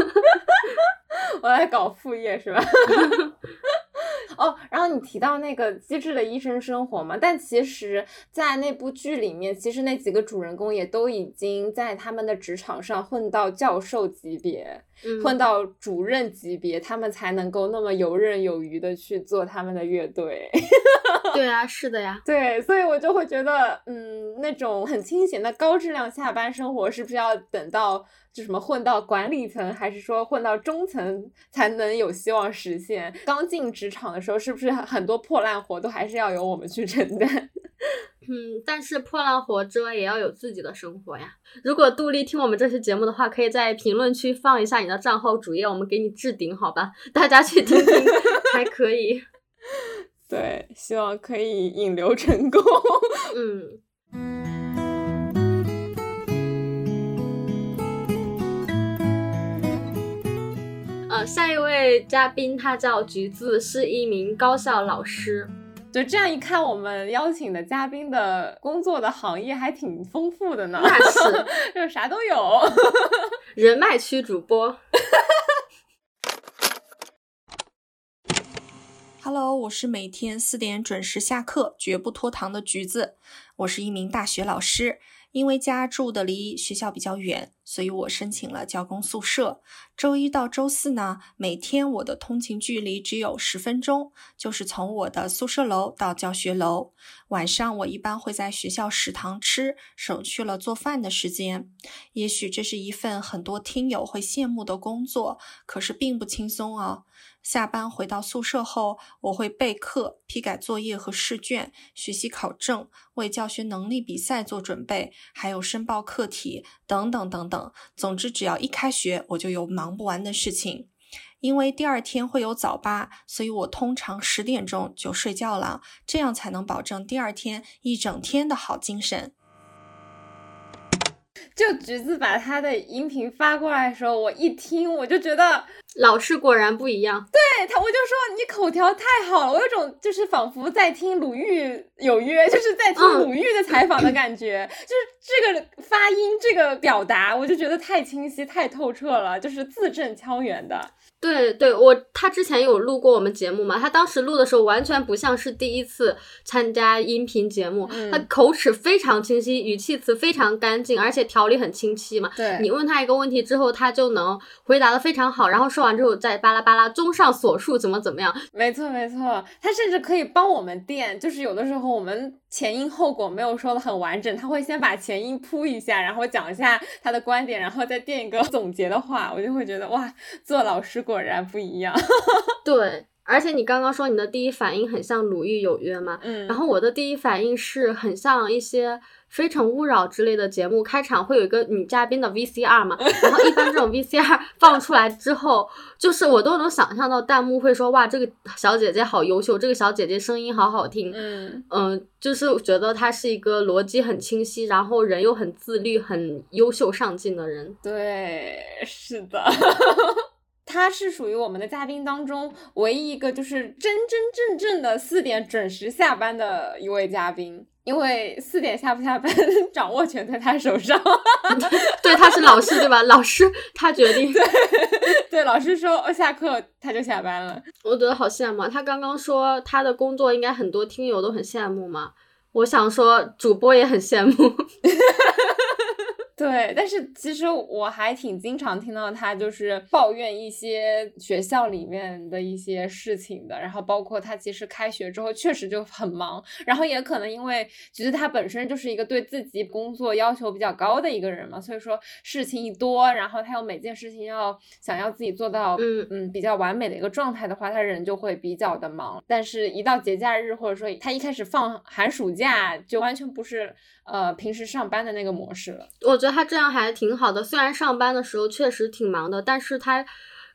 我在搞副业是吧？哦，然后你提到那个机智的医生生活嘛，但其实，在那部剧里面，其实那几个主人公也都已经在他们的职场上混到教授级别，混到主任级别，他们才能够那么游刃有余的去做他们的乐队。对啊，是的呀。对，所以我就会觉得，嗯，那种很清闲的高质量下班生活，是不是要等到就什么混到管理层，还是说混到中层才能有希望实现？刚进职场的时候，是不是很多破烂活都还是要由我们去承担？嗯，但是破烂活之外，也要有自己的生活呀。如果杜丽听我们这期节目的话，可以在评论区放一下你的账号主页，我们给你置顶，好吧？大家去听听，还可以。对，希望可以引流成功。嗯。呃，下一位嘉宾他叫橘子，是一名高校老师。就这样一看，我们邀请的嘉宾的工作的行业还挺丰富的呢。那是，就啥都有。人脉区主播。Hello，我是每天四点准时下课、绝不拖堂的橘子。我是一名大学老师，因为家住的离学校比较远，所以我申请了教工宿舍。周一到周四呢，每天我的通勤距离只有十分钟，就是从我的宿舍楼到教学楼。晚上我一般会在学校食堂吃，省去了做饭的时间。也许这是一份很多听友会羡慕的工作，可是并不轻松哦。下班回到宿舍后，我会备课、批改作业和试卷，学习考证，为教学能力比赛做准备，还有申报课题等等等等。总之，只要一开学，我就有忙不完的事情。因为第二天会有早八，所以我通常十点钟就睡觉了，这样才能保证第二天一整天的好精神。就橘子把他的音频发过来的时候，我一听我就觉得老师果然不一样。对他，我就说你口条太好了，我有种就是仿佛在听鲁豫有约，就是在听鲁豫的采访的感觉，就是这个发音、这个表达，我就觉得太清晰、太透彻了，就是字正腔圆的。对对，我他之前有录过我们节目嘛？他当时录的时候完全不像是第一次参加音频节目，他口齿非常清晰，语气词非常干净，而且条理很清晰嘛。对，你问他一个问题之后，他就能回答的非常好，然后说完之后再巴拉巴拉，综上所述怎么怎么样。没错没错，他甚至可以帮我们垫，就是有的时候我们前因后果没有说的很完整，他会先把前因铺一下，然后讲一下他的观点，然后再垫一个总结的话，我就会觉得哇，做老师。果然不一样，对，而且你刚刚说你的第一反应很像《鲁豫有约》嘛，嗯，然后我的第一反应是很像一些《非诚勿扰》之类的节目，开场会有一个女嘉宾的 VCR 嘛，然后一般这种 VCR 放出来之后，就是我都能想象到弹幕会说哇，这个小姐姐好优秀，这个小姐姐声音好好听，嗯。嗯，就是觉得她是一个逻辑很清晰，然后人又很自律、很优秀上进的人，对，是的。他是属于我们的嘉宾当中唯一一个就是真真正正的四点准时下班的一位嘉宾，因为四点下不下班 掌握权在他手上。对，他是老师对吧？老师他决定。对，对，老师说下课他就下班了。我觉得好羡慕他刚刚说他的工作应该很多听友都很羡慕嘛，我想说主播也很羡慕。对，但是其实我还挺经常听到他就是抱怨一些学校里面的一些事情的，然后包括他其实开学之后确实就很忙，然后也可能因为其实他本身就是一个对自己工作要求比较高的一个人嘛，所以说事情一多，然后他又每件事情要想要自己做到嗯嗯比较完美的一个状态的话，他人就会比较的忙。但是，一到节假日或者说他一开始放寒暑假，就完全不是呃平时上班的那个模式了。我觉得。他这样还挺好的，虽然上班的时候确实挺忙的，但是他，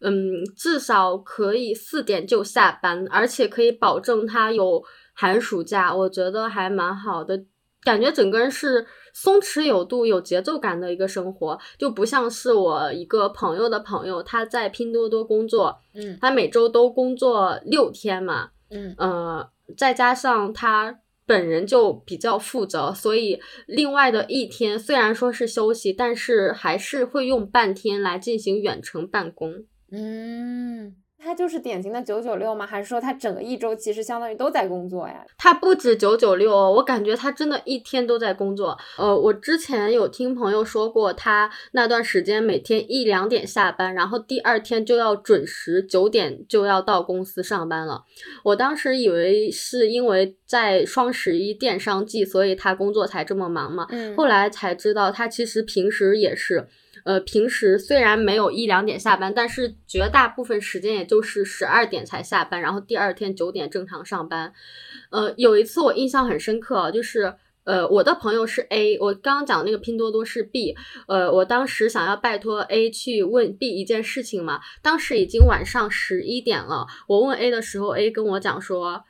嗯，至少可以四点就下班，而且可以保证他有寒暑假，我觉得还蛮好的，感觉整个人是松弛有度、有节奏感的一个生活，就不像是我一个朋友的朋友，他在拼多多工作，嗯，他每周都工作六天嘛，嗯，呃，再加上他。本人就比较负责，所以另外的一天虽然说是休息，但是还是会用半天来进行远程办公。嗯。他就是典型的九九六吗？还是说他整个一周其实相当于都在工作呀？他不止九九六，我感觉他真的一天都在工作。呃，我之前有听朋友说过，他那段时间每天一两点下班，然后第二天就要准时九点就要到公司上班了。我当时以为是因为在双十一电商季，所以他工作才这么忙嘛。嗯，后来才知道他其实平时也是。呃，平时虽然没有一两点下班，但是绝大部分时间也就是十二点才下班，然后第二天九点正常上班。呃，有一次我印象很深刻，就是呃，我的朋友是 A，我刚刚讲那个拼多多是 B，呃，我当时想要拜托 A 去问 B 一件事情嘛，当时已经晚上十一点了，我问 A 的时候，A 跟我讲说，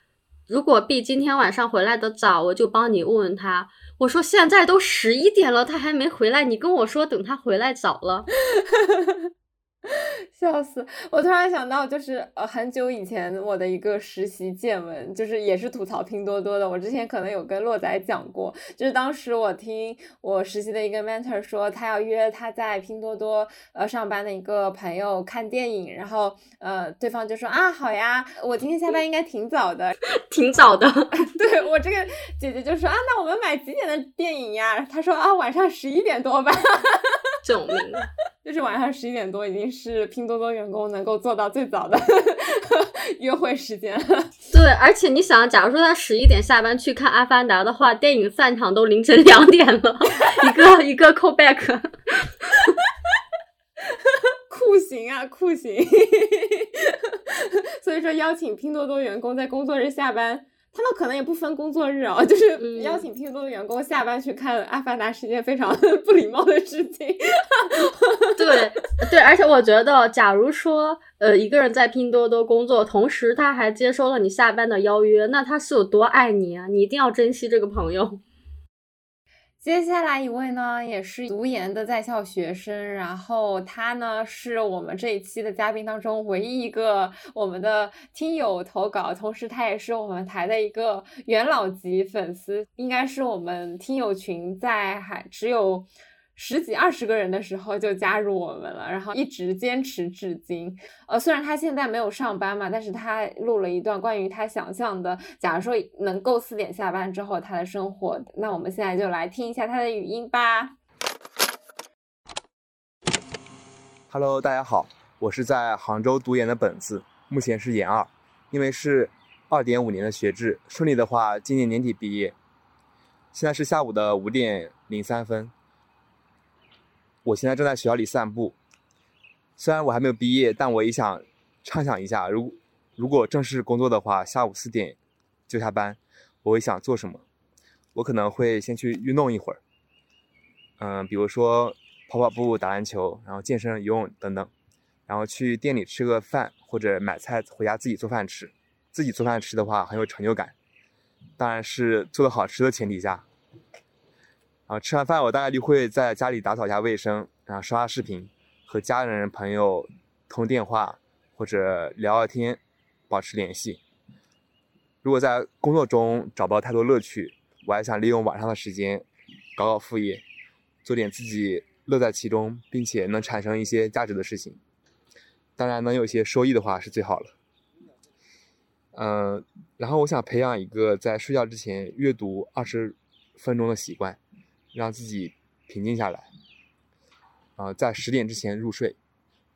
如果 B 今天晚上回来的早，我就帮你问问他。我说现在都十一点了，他还没回来，你跟我说等他回来早了。笑死！我突然想到，就是呃，很久以前我的一个实习见闻，就是也是吐槽拼多多的。我之前可能有跟洛仔讲过，就是当时我听我实习的一个 mentor 说，他要约他在拼多多呃上班的一个朋友看电影，然后呃，对方就说啊，好呀，我今天下班应该挺早的，挺早的。对我这个姐姐就说啊，那我们买几点的电影呀？他说啊，晚上十一点多吧。救命！就是晚上十一点多，已经是拼多多员工能够做到最早的 约会时间了。对，而且你想，假如说他十一点下班去看《阿凡达》的话，电影散场都凌晨两点了，一个一个 call back，酷刑啊，酷刑！所以说，邀请拼多多员工在工作日下班。他们可能也不分工作日哦，就是邀请拼多多的员工下班去看《阿凡达》是件非常 不礼貌的事情。对对，而且我觉得，假如说呃一个人在拼多多工作，同时他还接收了你下班的邀约，那他是有多爱你啊？你一定要珍惜这个朋友。接下来一位呢，也是读研的在校学生，然后他呢是我们这一期的嘉宾当中唯一一个我们的听友投稿，同时他也是我们台的一个元老级粉丝，应该是我们听友群在还只有。十几二十个人的时候就加入我们了，然后一直坚持至今。呃，虽然他现在没有上班嘛，但是他录了一段关于他想象的，假如说能够四点下班之后他的生活。那我们现在就来听一下他的语音吧。Hello，大家好，我是在杭州读研的本子，目前是研二，因为是二点五年的学制，顺利的话今年年底毕业。现在是下午的五点零三分。我现在正在学校里散步，虽然我还没有毕业，但我也想畅想一下，如如果正式工作的话，下午四点就下班，我会想做什么？我可能会先去运动一会儿，嗯，比如说跑跑步、打篮球，然后健身、游泳等等，然后去店里吃个饭，或者买菜回家自己做饭吃。自己做饭吃的话很有成就感，当然是做的好吃的前提下。啊，吃完饭我大概率会在家里打扫一下卫生，然后刷刷视频，和家人朋友通电话或者聊聊天，保持联系。如果在工作中找不到太多乐趣，我还想利用晚上的时间搞搞副业，做点自己乐在其中并且能产生一些价值的事情。当然，能有些收益的话是最好了。嗯，然后我想培养一个在睡觉之前阅读二十分钟的习惯。让自己平静下来，啊，在十点之前入睡，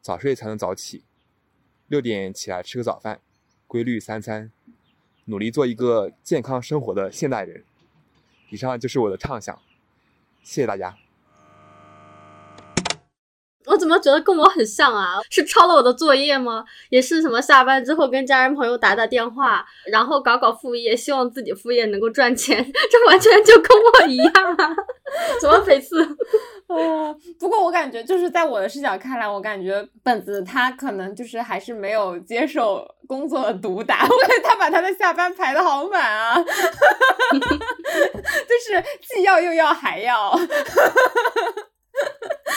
早睡才能早起，六点起来吃个早饭，规律三餐，努力做一个健康生活的现代人。以上就是我的畅想，谢谢大家。怎么觉得跟我很像啊？是抄了我的作业吗？也是什么下班之后跟家人朋友打打电话，然后搞搞副业，希望自己副业能够赚钱，这完全就跟我一样啊！怎么每次？啊，不过我感觉就是在我的视角看来，我感觉本子他可能就是还是没有接受工作的毒打，我感觉他把他的下班排的好满啊，就是既要又要还要。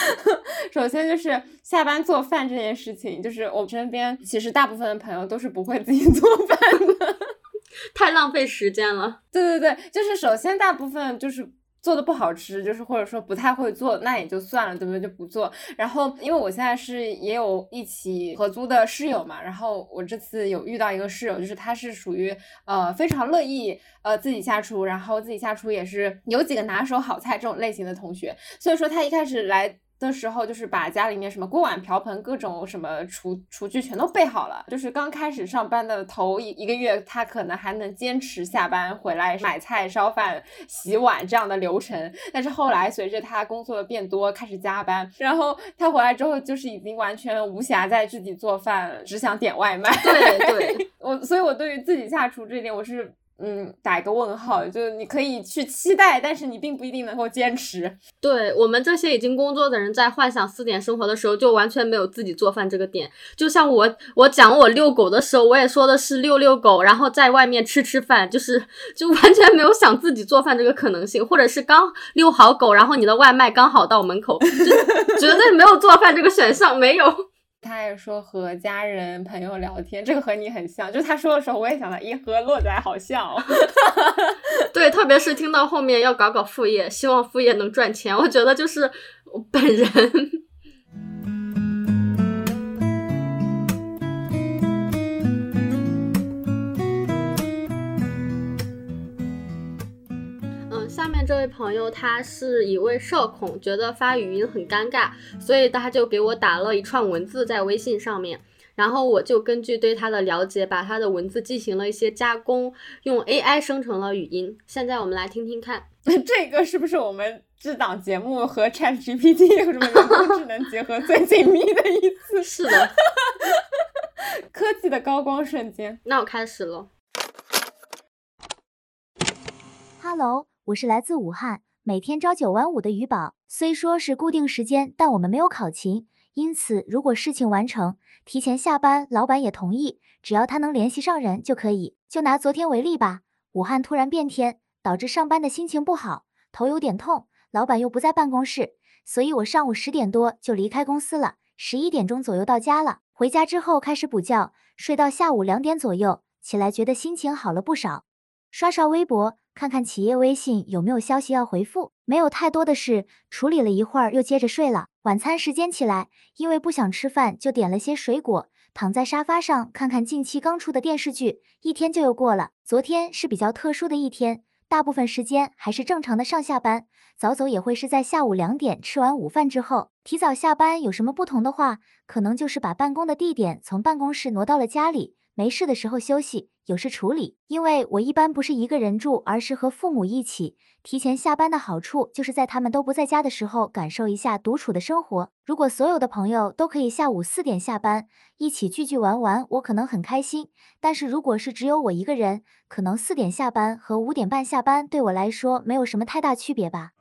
首先就是下班做饭这件事情，就是我身边其实大部分的朋友都是不会自己 做饭的，太浪费时间了。对对对，就是首先大部分就是。做的不好吃，就是或者说不太会做，那也就算了，对不对？就不做。然后，因为我现在是也有一起合租的室友嘛，然后我这次有遇到一个室友，就是他是属于呃非常乐意呃自己下厨，然后自己下厨也是有几个拿手好菜这种类型的同学，所以说他一开始来。的时候，就是把家里面什么锅碗瓢盆、各种什么厨厨具全都备好了。就是刚开始上班的头一一个月，他可能还能坚持下班回来买菜、烧饭、洗碗这样的流程。但是后来随着他工作的变多，开始加班，然后他回来之后，就是已经完全无暇再自己做饭，只想点外卖。对对，我所以，我对于自己下厨这一点，我是。嗯，打一个问号，就是你可以去期待，但是你并不一定能够坚持。对我们这些已经工作的人，在幻想四点生活的时候，就完全没有自己做饭这个点。就像我，我讲我遛狗的时候，我也说的是遛遛狗，然后在外面吃吃饭，就是就完全没有想自己做饭这个可能性，或者是刚遛好狗，然后你的外卖刚好到门口，就 绝对没有做饭这个选项，没有。他也说和家人朋友聊天，这个和你很像。就他说的时候，我也想到，咦，和洛仔好像哦。对，特别是听到后面要搞搞副业，希望副业能赚钱，我觉得就是我本人。面这位朋友他是一位社恐，觉得发语音很尴尬，所以他就给我打了一串文字在微信上面，然后我就根据对他的了解，把他的文字进行了一些加工，用 AI 生成了语音。现在我们来听听看，这个是不是我们这档节目和 ChatGPT 有什么人工智能结合最紧密的一次？是的，科技的高光瞬间。那我开始了。Hello。我是来自武汉，每天朝九晚五的鱼宝。虽说是固定时间，但我们没有考勤，因此如果事情完成，提前下班，老板也同意，只要他能联系上人就可以。就拿昨天为例吧，武汉突然变天，导致上班的心情不好，头有点痛，老板又不在办公室，所以我上午十点多就离开公司了，十一点钟左右到家了。回家之后开始补觉，睡到下午两点左右，起来觉得心情好了不少，刷刷微博。看看企业微信有没有消息要回复，没有太多的事，处理了一会儿又接着睡了。晚餐时间起来，因为不想吃饭，就点了些水果，躺在沙发上看看近期刚出的电视剧，一天就又过了。昨天是比较特殊的一天，大部分时间还是正常的上下班，早走也会是在下午两点吃完午饭之后。提早下班有什么不同的话，可能就是把办公的地点从办公室挪到了家里。没事的时候休息，有事处理。因为我一般不是一个人住，而是和父母一起。提前下班的好处就是在他们都不在家的时候，感受一下独处的生活。如果所有的朋友都可以下午四点下班，一起聚聚玩玩，我可能很开心。但是如果是只有我一个人，可能四点下班和五点半下班对我来说没有什么太大区别吧。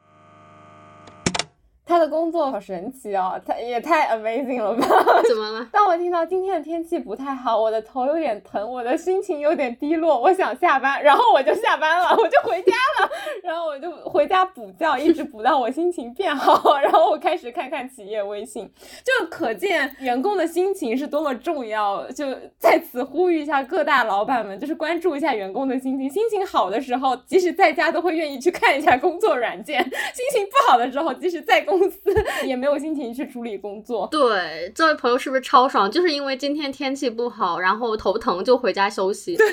他的工作好神奇哦，他也太 amazing 了吧？怎么了？当我听到今天的天气不太好，我的头有点疼，我的心情有点低落，我想下班，然后我就下班了，我就回家了，然后我就回家补觉，一直补到我心情变好，然后我开始看看企业微信，就可见员工的心情是多么重要。就在此呼吁一下各大老板们，就是关注一下员工的心情，心情好的时候，即使在家都会愿意去看一下工作软件；心情不好的时候，即使在公公司 也没有心情去处理工作。对，这位朋友是不是超爽？就是因为今天天气不好，然后头疼就回家休息。对，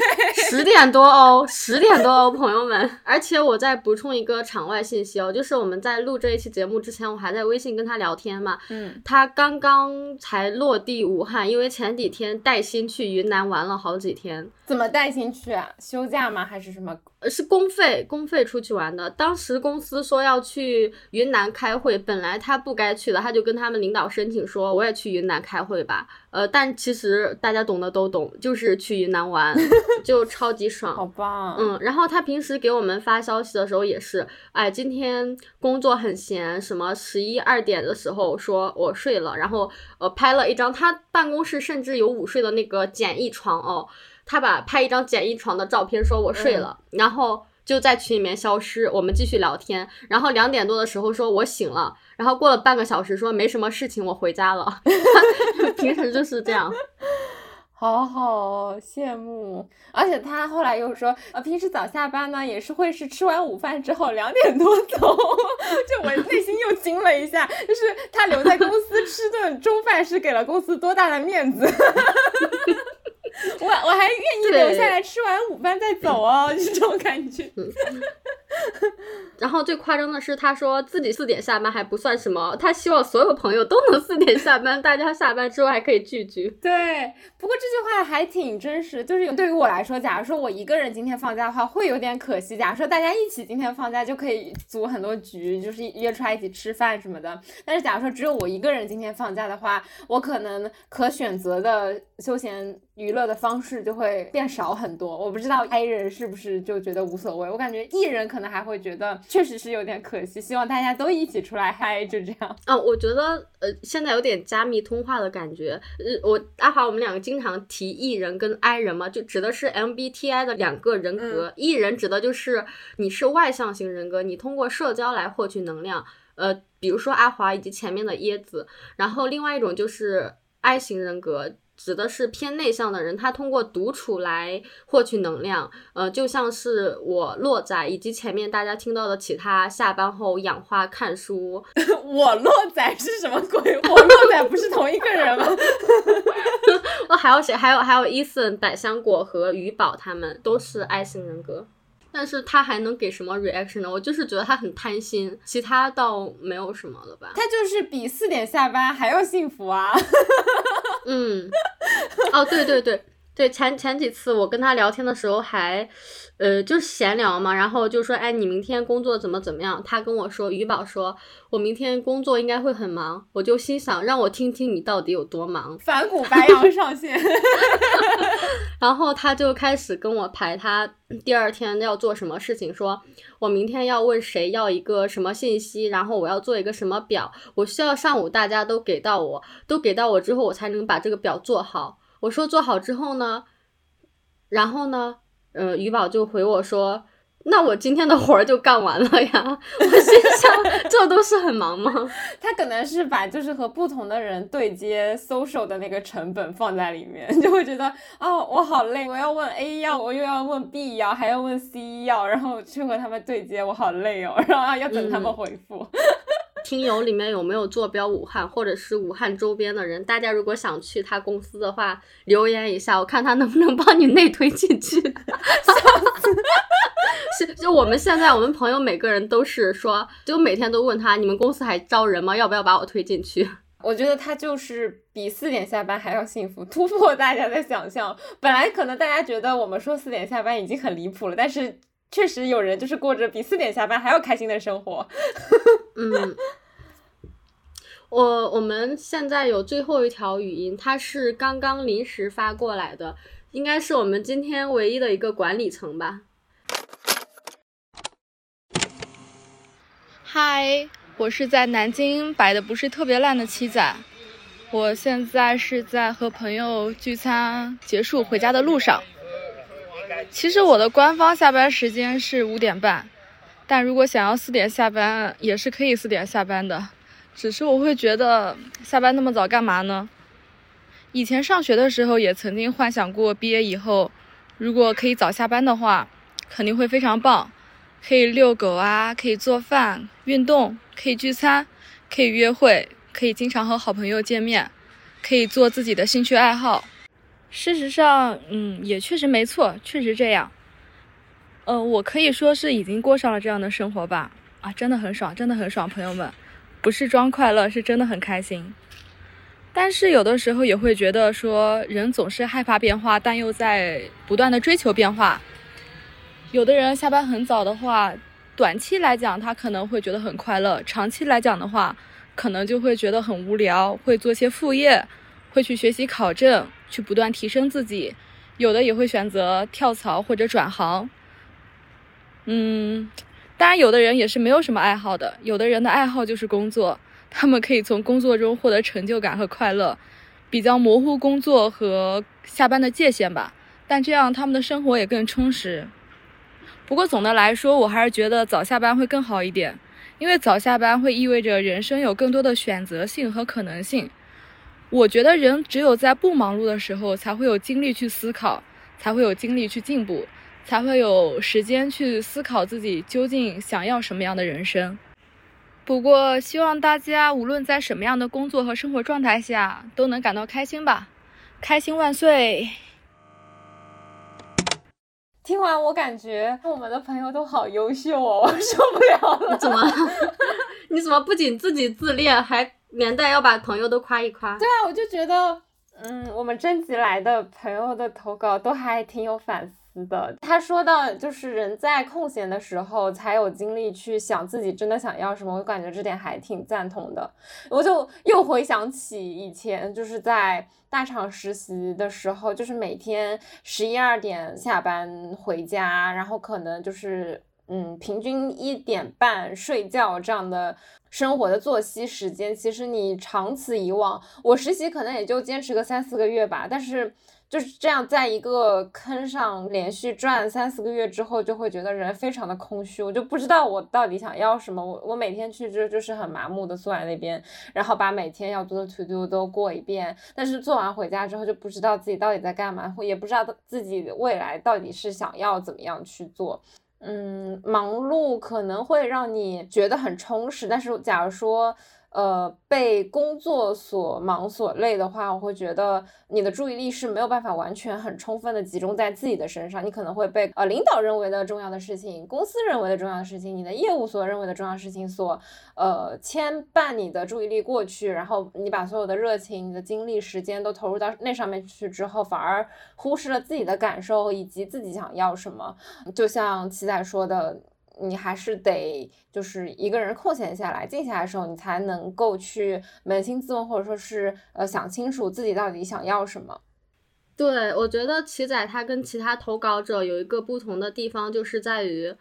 十点多哦，十点多哦，朋友们。而且我再补充一个场外信息哦，就是我们在录这一期节目之前，我还在微信跟他聊天嘛。嗯。他刚刚才落地武汉，因为前几天带薪去云南玩了好几天。怎么带薪去啊？休假吗？还是什么？是公费，公费出去玩的。当时公司说要去云南开会，本来他不该去的，他就跟他们领导申请说，我也去云南开会吧。呃，但其实大家懂的都懂，就是去云南玩，就超级爽，好棒。嗯，然后他平时给我们发消息的时候也是，哎，今天工作很闲，什么十一二点的时候说我睡了，然后呃拍了一张他办公室甚至有午睡的那个简易床哦。他把拍一张简易床的照片，说我睡了，然后就在群里面消失。我们继续聊天，然后两点多的时候说我醒了，然后过了半个小时说没什么事情，我回家了。平时就是这样，好好羡慕。而且他后来又说，呃，平时早下班呢，也是会是吃完午饭之后两点多走。就我内心又惊了一下，就是他留在公司吃顿中饭是给了公司多大的面子。我我还愿意留下来吃完午饭再走哦，就 这种感觉。然后最夸张的是，他说自己四点下班还不算什么，他希望所有朋友都能四点下班，大家下班之后还可以聚聚。对，不过这句话还挺真实，就是对于我来说，假如说我一个人今天放假的话，会有点可惜。假如说大家一起今天放假，就可以组很多局，就是约出来一起吃饭什么的。但是假如说只有我一个人今天放假的话，我可能可选择的休闲娱乐的方式就会变少很多。我不知道 A 人是不是就觉得无所谓，我感觉 E 人可能还会觉得确实是有点可惜。希望大家都一起出来嗨，就这样。啊，我觉得呃，现在有点加密通话的感觉。呃，我阿华我们两个经常提 E 人跟 I 人嘛，就指的是 MBTI 的两个人格。E 人指的就是你是外向型人格，你通过社交来获取能量。呃，比如说阿华以及前面的椰子。然后另外一种就是。I 型人格。指的是偏内向的人，他通过独处来获取能量，呃，就像是我洛仔以及前面大家听到的其他下班后养花看书。我洛仔是什么鬼？我洛仔不是同一个人吗？我还有谁？还有还有伊森、百香果和鱼宝，他们都是 I 型人格。但是他还能给什么 reaction 呢？我就是觉得他很贪心，其他倒没有什么了吧。他就是比四点下班还要幸福啊！嗯，哦，对对对对，前前几次我跟他聊天的时候还，呃，就是闲聊嘛，然后就说，哎，你明天工作怎么怎么样？他跟我说，于宝说我明天工作应该会很忙，我就心想，让我听听你到底有多忙。反骨白羊上线。然后他就开始跟我排他第二天要做什么事情，说我明天要问谁要一个什么信息，然后我要做一个什么表，我需要上午大家都给到我，都给到我之后，我才能把这个表做好。我说做好之后呢，然后呢，呃，余宝就回我说。那我今天的活儿就干完了呀！我心想，这都是很忙吗？他可能是把就是和不同的人对接 social 的那个成本放在里面，就会觉得啊，我好累，我要问 A 要，我又要问 B 要，还要问 C 要，然后去和他们对接，我好累哦，然后要等他们回复。听友里面有没有坐标武汉或者是武汉周边的人？大家如果想去他公司的话，留言一下，我看他能不能帮你内推进去。是，就我们现在，我们朋友每个人都是说，就每天都问他，你们公司还招人吗？要不要把我推进去？我觉得他就是比四点下班还要幸福，突破大家的想象。本来可能大家觉得我们说四点下班已经很离谱了，但是。确实有人就是过着比四点下班还要开心的生活。嗯，我我们现在有最后一条语音，它是刚刚临时发过来的，应该是我们今天唯一的一个管理层吧。嗨，我是在南京摆的不是特别烂的七仔，我现在是在和朋友聚餐结束回家的路上。其实我的官方下班时间是五点半，但如果想要四点下班，也是可以四点下班的。只是我会觉得下班那么早干嘛呢？以前上学的时候也曾经幻想过，毕业以后如果可以早下班的话，肯定会非常棒，可以遛狗啊，可以做饭、运动，可以聚餐，可以约会，可以经常和好朋友见面，可以做自己的兴趣爱好。事实上，嗯，也确实没错，确实这样。呃，我可以说是已经过上了这样的生活吧。啊，真的很爽，真的很爽，朋友们，不是装快乐，是真的很开心。但是有的时候也会觉得说，人总是害怕变化，但又在不断的追求变化。有的人下班很早的话，短期来讲他可能会觉得很快乐，长期来讲的话，可能就会觉得很无聊，会做些副业，会去学习考证。去不断提升自己，有的也会选择跳槽或者转行。嗯，当然，有的人也是没有什么爱好的。有的人的爱好就是工作，他们可以从工作中获得成就感和快乐，比较模糊工作和下班的界限吧。但这样他们的生活也更充实。不过总的来说，我还是觉得早下班会更好一点，因为早下班会意味着人生有更多的选择性和可能性。我觉得人只有在不忙碌的时候，才会有精力去思考，才会有精力去进步，才会有时间去思考自己究竟想要什么样的人生。不过，希望大家无论在什么样的工作和生活状态下，都能感到开心吧！开心万岁！听完我感觉我们的朋友都好优秀哦，我受不了了。你怎么？你怎么不仅自己自恋，还？连带要把朋友都夸一夸。对啊，我就觉得，嗯，我们征集来的朋友的投稿都还挺有反思的。他说到，就是人在空闲的时候才有精力去想自己真的想要什么，我感觉这点还挺赞同的。我就又回想起以前就是在大厂实习的时候，就是每天十一二点下班回家，然后可能就是。嗯，平均一点半睡觉这样的生活的作息时间，其实你长此以往，我实习可能也就坚持个三四个月吧。但是就是这样，在一个坑上连续转三四个月之后，就会觉得人非常的空虚，我就不知道我到底想要什么。我我每天去就就是很麻木的坐在那边，然后把每天要做的 to do 都过一遍，但是做完回家之后就不知道自己到底在干嘛，也不知道自己未来到底是想要怎么样去做。嗯，忙碌可能会让你觉得很充实，但是假如说。呃，被工作所忙所累的话，我会觉得你的注意力是没有办法完全很充分的集中在自己的身上，你可能会被呃领导认为的重要的事情、公司认为的重要的事情、你的业务所认为的重要事情所呃牵绊你的注意力过去，然后你把所有的热情、你的精力、时间都投入到那上面去之后，反而忽视了自己的感受以及自己想要什么。就像七仔说的。你还是得就是一个人空闲下来、静下来的时候，你才能够去扪心自问，或者说是呃想清楚自己到底想要什么。对，我觉得奇仔他跟其他投稿者有一个不同的地方，就是在于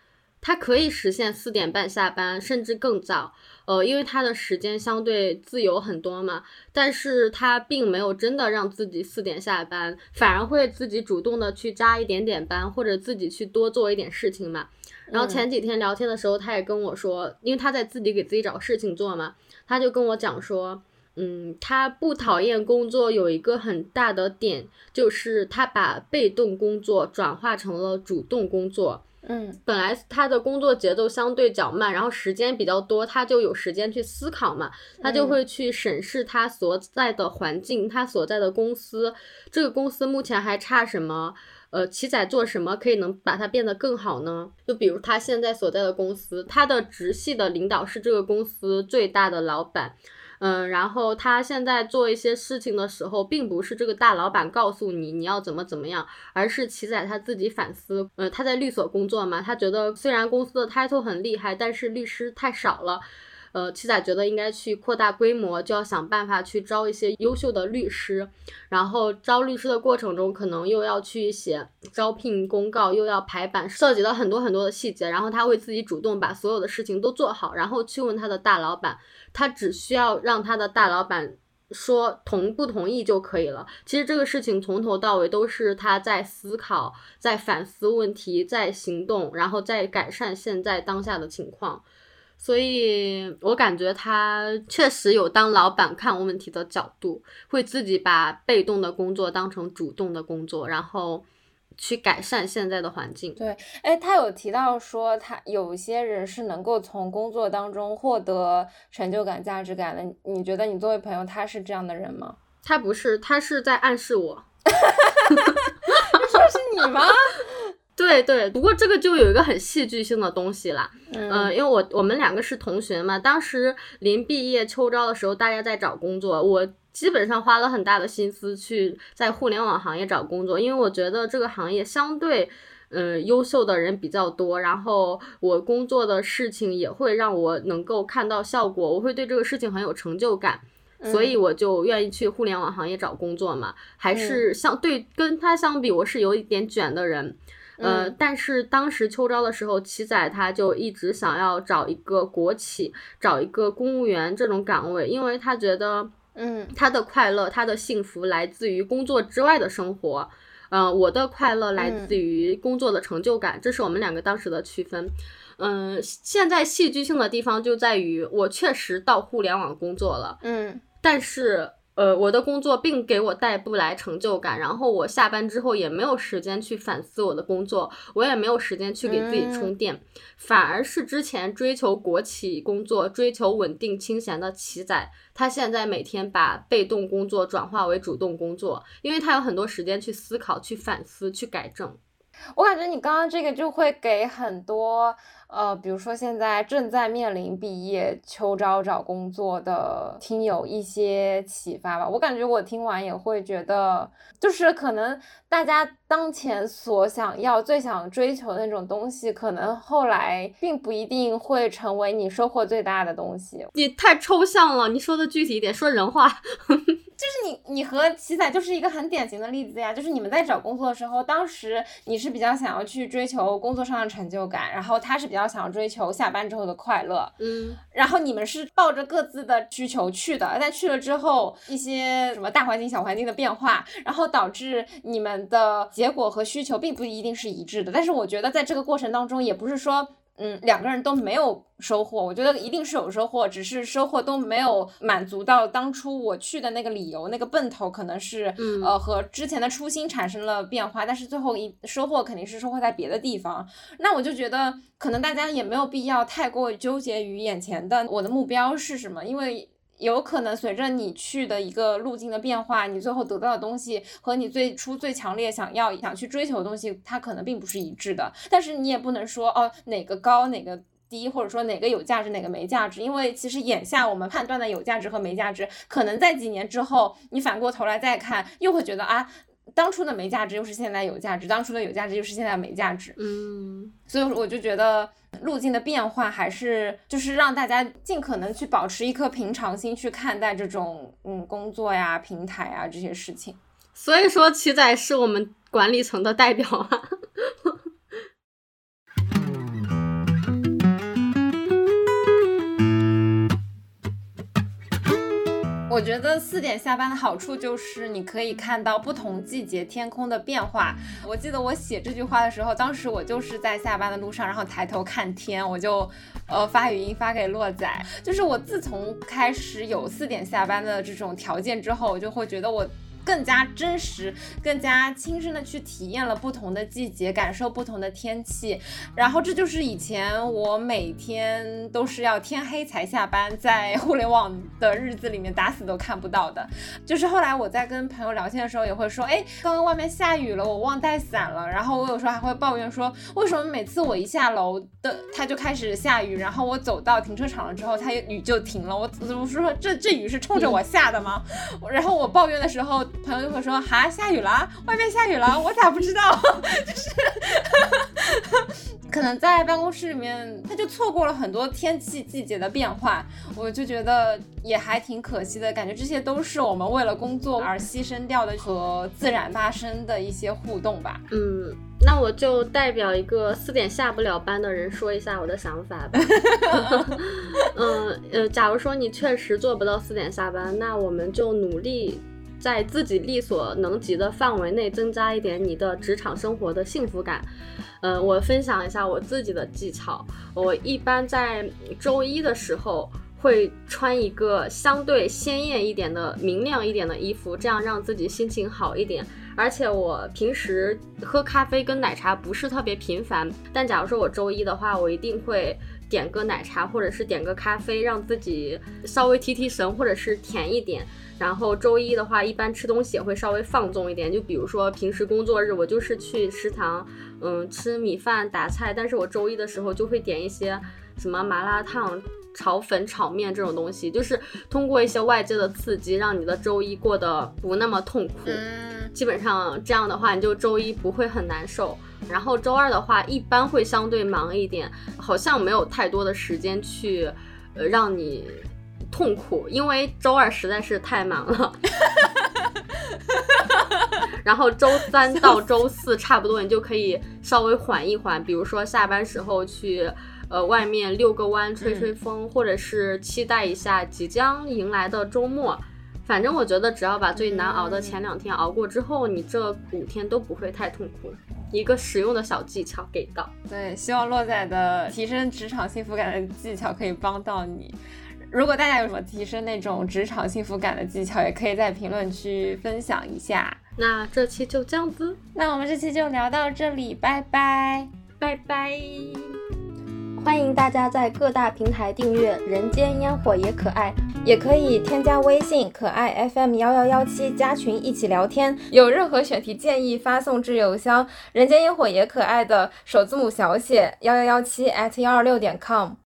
他可以实现四点半下班，甚至更早。呃，因为他的时间相对自由很多嘛，但是他并没有真的让自己四点下班，反而会自己主动的去加一点点班，或者自己去多做一点事情嘛。然后前几天聊天的时候，他也跟我说，因为他在自己给自己找事情做嘛，他就跟我讲说，嗯，他不讨厌工作，有一个很大的点，就是他把被动工作转化成了主动工作。嗯，本来他的工作节奏相对较慢，然后时间比较多，他就有时间去思考嘛，他就会去审视他所在的环境，他所在的公司，这个公司目前还差什么。呃，奇仔做什么可以能把它变得更好呢？就比如他现在所在的公司，他的直系的领导是这个公司最大的老板，嗯，然后他现在做一些事情的时候，并不是这个大老板告诉你你要怎么怎么样，而是奇仔他自己反思。呃，他在律所工作嘛，他觉得虽然公司的 title 很厉害，但是律师太少了。呃，七仔觉得应该去扩大规模，就要想办法去招一些优秀的律师，然后招律师的过程中，可能又要去写招聘公告，又要排版，涉及到很多很多的细节，然后他会自己主动把所有的事情都做好，然后去问他的大老板，他只需要让他的大老板说同不同意就可以了。其实这个事情从头到尾都是他在思考，在反思问题，在行动，然后在改善现在当下的情况。所以我感觉他确实有当老板看问题的角度，会自己把被动的工作当成主动的工作，然后去改善现在的环境。对，哎，他有提到说，他有些人是能够从工作当中获得成就感、价值感的。你觉得你作为朋友，他是这样的人吗？他不是，他是在暗示我。对对，不过这个就有一个很戏剧性的东西啦，嗯，因为我我们两个是同学嘛，当时临毕业秋招的时候，大家在找工作，我基本上花了很大的心思去在互联网行业找工作，因为我觉得这个行业相对，嗯，优秀的人比较多，然后我工作的事情也会让我能够看到效果，我会对这个事情很有成就感，所以我就愿意去互联网行业找工作嘛，还是相对跟他相比，我是有一点卷的人。呃，但是当时秋招的时候，七仔他就一直想要找一个国企，找一个公务员这种岗位，因为他觉得，嗯，他的快乐，他的幸福来自于工作之外的生活，嗯，我的快乐来自于工作的成就感，这是我们两个当时的区分。嗯，现在戏剧性的地方就在于，我确实到互联网工作了，嗯，但是。呃，我的工作并给我带不来成就感，然后我下班之后也没有时间去反思我的工作，我也没有时间去给自己充电，反而是之前追求国企工作、追求稳定清闲的奇仔，他现在每天把被动工作转化为主动工作，因为他有很多时间去思考、去反思、去改正。我感觉你刚刚这个就会给很多。呃，比如说现在正在面临毕业、秋招找工作的听友一些启发吧。我感觉我听完也会觉得，就是可能大家当前所想要、最想追求的那种东西，可能后来并不一定会成为你收获最大的东西。你太抽象了，你说的具体一点，说人话。就是你，你和奇仔就是一个很典型的例子呀。就是你们在找工作的时候，当时你是比较想要去追求工作上的成就感，然后他是比较想要追求下班之后的快乐。嗯，然后你们是抱着各自的需求去的，但去了之后，一些什么大环境、小环境的变化，然后导致你们的结果和需求并不一定是一致的。但是我觉得在这个过程当中，也不是说。嗯，两个人都没有收获，我觉得一定是有收获，只是收获都没有满足到当初我去的那个理由，那个奔头可能是，呃，和之前的初心产生了变化，但是最后一收获肯定是收获在别的地方。那我就觉得，可能大家也没有必要太过纠结于眼前的我的目标是什么，因为。有可能随着你去的一个路径的变化，你最后得到的东西和你最初最强烈想要想去追求的东西，它可能并不是一致的。但是你也不能说哦哪个高哪个低，或者说哪个有价值哪个没价值，因为其实眼下我们判断的有价值和没价值，可能在几年之后，你反过头来再看，又会觉得啊。当初的没价值，又是现在有价值；当初的有价值，又是现在没价值。嗯，所以我就觉得路径的变化，还是就是让大家尽可能去保持一颗平常心去看待这种嗯工作呀、平台啊这些事情。所以说，七仔是我们管理层的代表啊。我觉得四点下班的好处就是你可以看到不同季节天空的变化。我记得我写这句话的时候，当时我就是在下班的路上，然后抬头看天，我就呃发语音发给洛仔。就是我自从开始有四点下班的这种条件之后，我就会觉得我。更加真实、更加亲身的去体验了不同的季节，感受不同的天气。然后这就是以前我每天都是要天黑才下班，在互联网的日子里面打死都看不到的。就是后来我在跟朋友聊天的时候，也会说，哎，刚刚外面下雨了，我忘带伞了。然后我有时候还会抱怨说，为什么每次我一下楼的，它就开始下雨，然后我走到停车场了之后，它雨就停了。我怎么说这这雨是冲着我下的吗？然后我抱怨的时候。朋友就会说：“哈，下雨了，外面下雨了，我咋不知道？就是可能在办公室里面，他就错过了很多天气季节的变化，我就觉得也还挺可惜的。感觉这些都是我们为了工作而牺牲掉的和自然发生的一些互动吧。”嗯，那我就代表一个四点下不了班的人说一下我的想法吧。嗯呃，假如说你确实做不到四点下班，那我们就努力。在自己力所能及的范围内增加一点你的职场生活的幸福感。嗯，我分享一下我自己的技巧。我一般在周一的时候会穿一个相对鲜艳一点的、明亮一点的衣服，这样让自己心情好一点。而且我平时喝咖啡跟奶茶不是特别频繁，但假如说我周一的话，我一定会点个奶茶或者是点个咖啡，让自己稍微提提神，或者是甜一点。然后周一的话，一般吃东西也会稍微放纵一点，就比如说平时工作日，我就是去食堂，嗯，吃米饭打菜，但是我周一的时候就会点一些什么麻辣烫、炒粉、炒面这种东西，就是通过一些外界的刺激，让你的周一过得不那么痛苦。嗯，基本上这样的话，你就周一不会很难受。然后周二的话，一般会相对忙一点，好像没有太多的时间去，呃，让你。痛苦，因为周二实在是太忙了，然后周三到周四差不多你就可以稍微缓一缓，比如说下班时候去呃外面遛个弯、吹吹风，或者是期待一下即将迎来的周末。反正我觉得只要把最难熬的前两天熬过之后，你这五天都不会太痛苦。一个实用的小技巧给到，对，希望洛仔的提升职场幸福感的技巧可以帮到你。如果大家有什么提升那种职场幸福感的技巧，也可以在评论区分享一下。那这期就这样子，那我们这期就聊到这里，拜拜，拜拜。欢迎大家在各大平台订阅《人间烟火也可爱》，也可以添加微信可爱 FM 幺幺幺七加群一起聊天。有任何选题建议，发送至邮箱人间烟火也可爱的首字母小写幺幺幺七 at 幺二六点 com。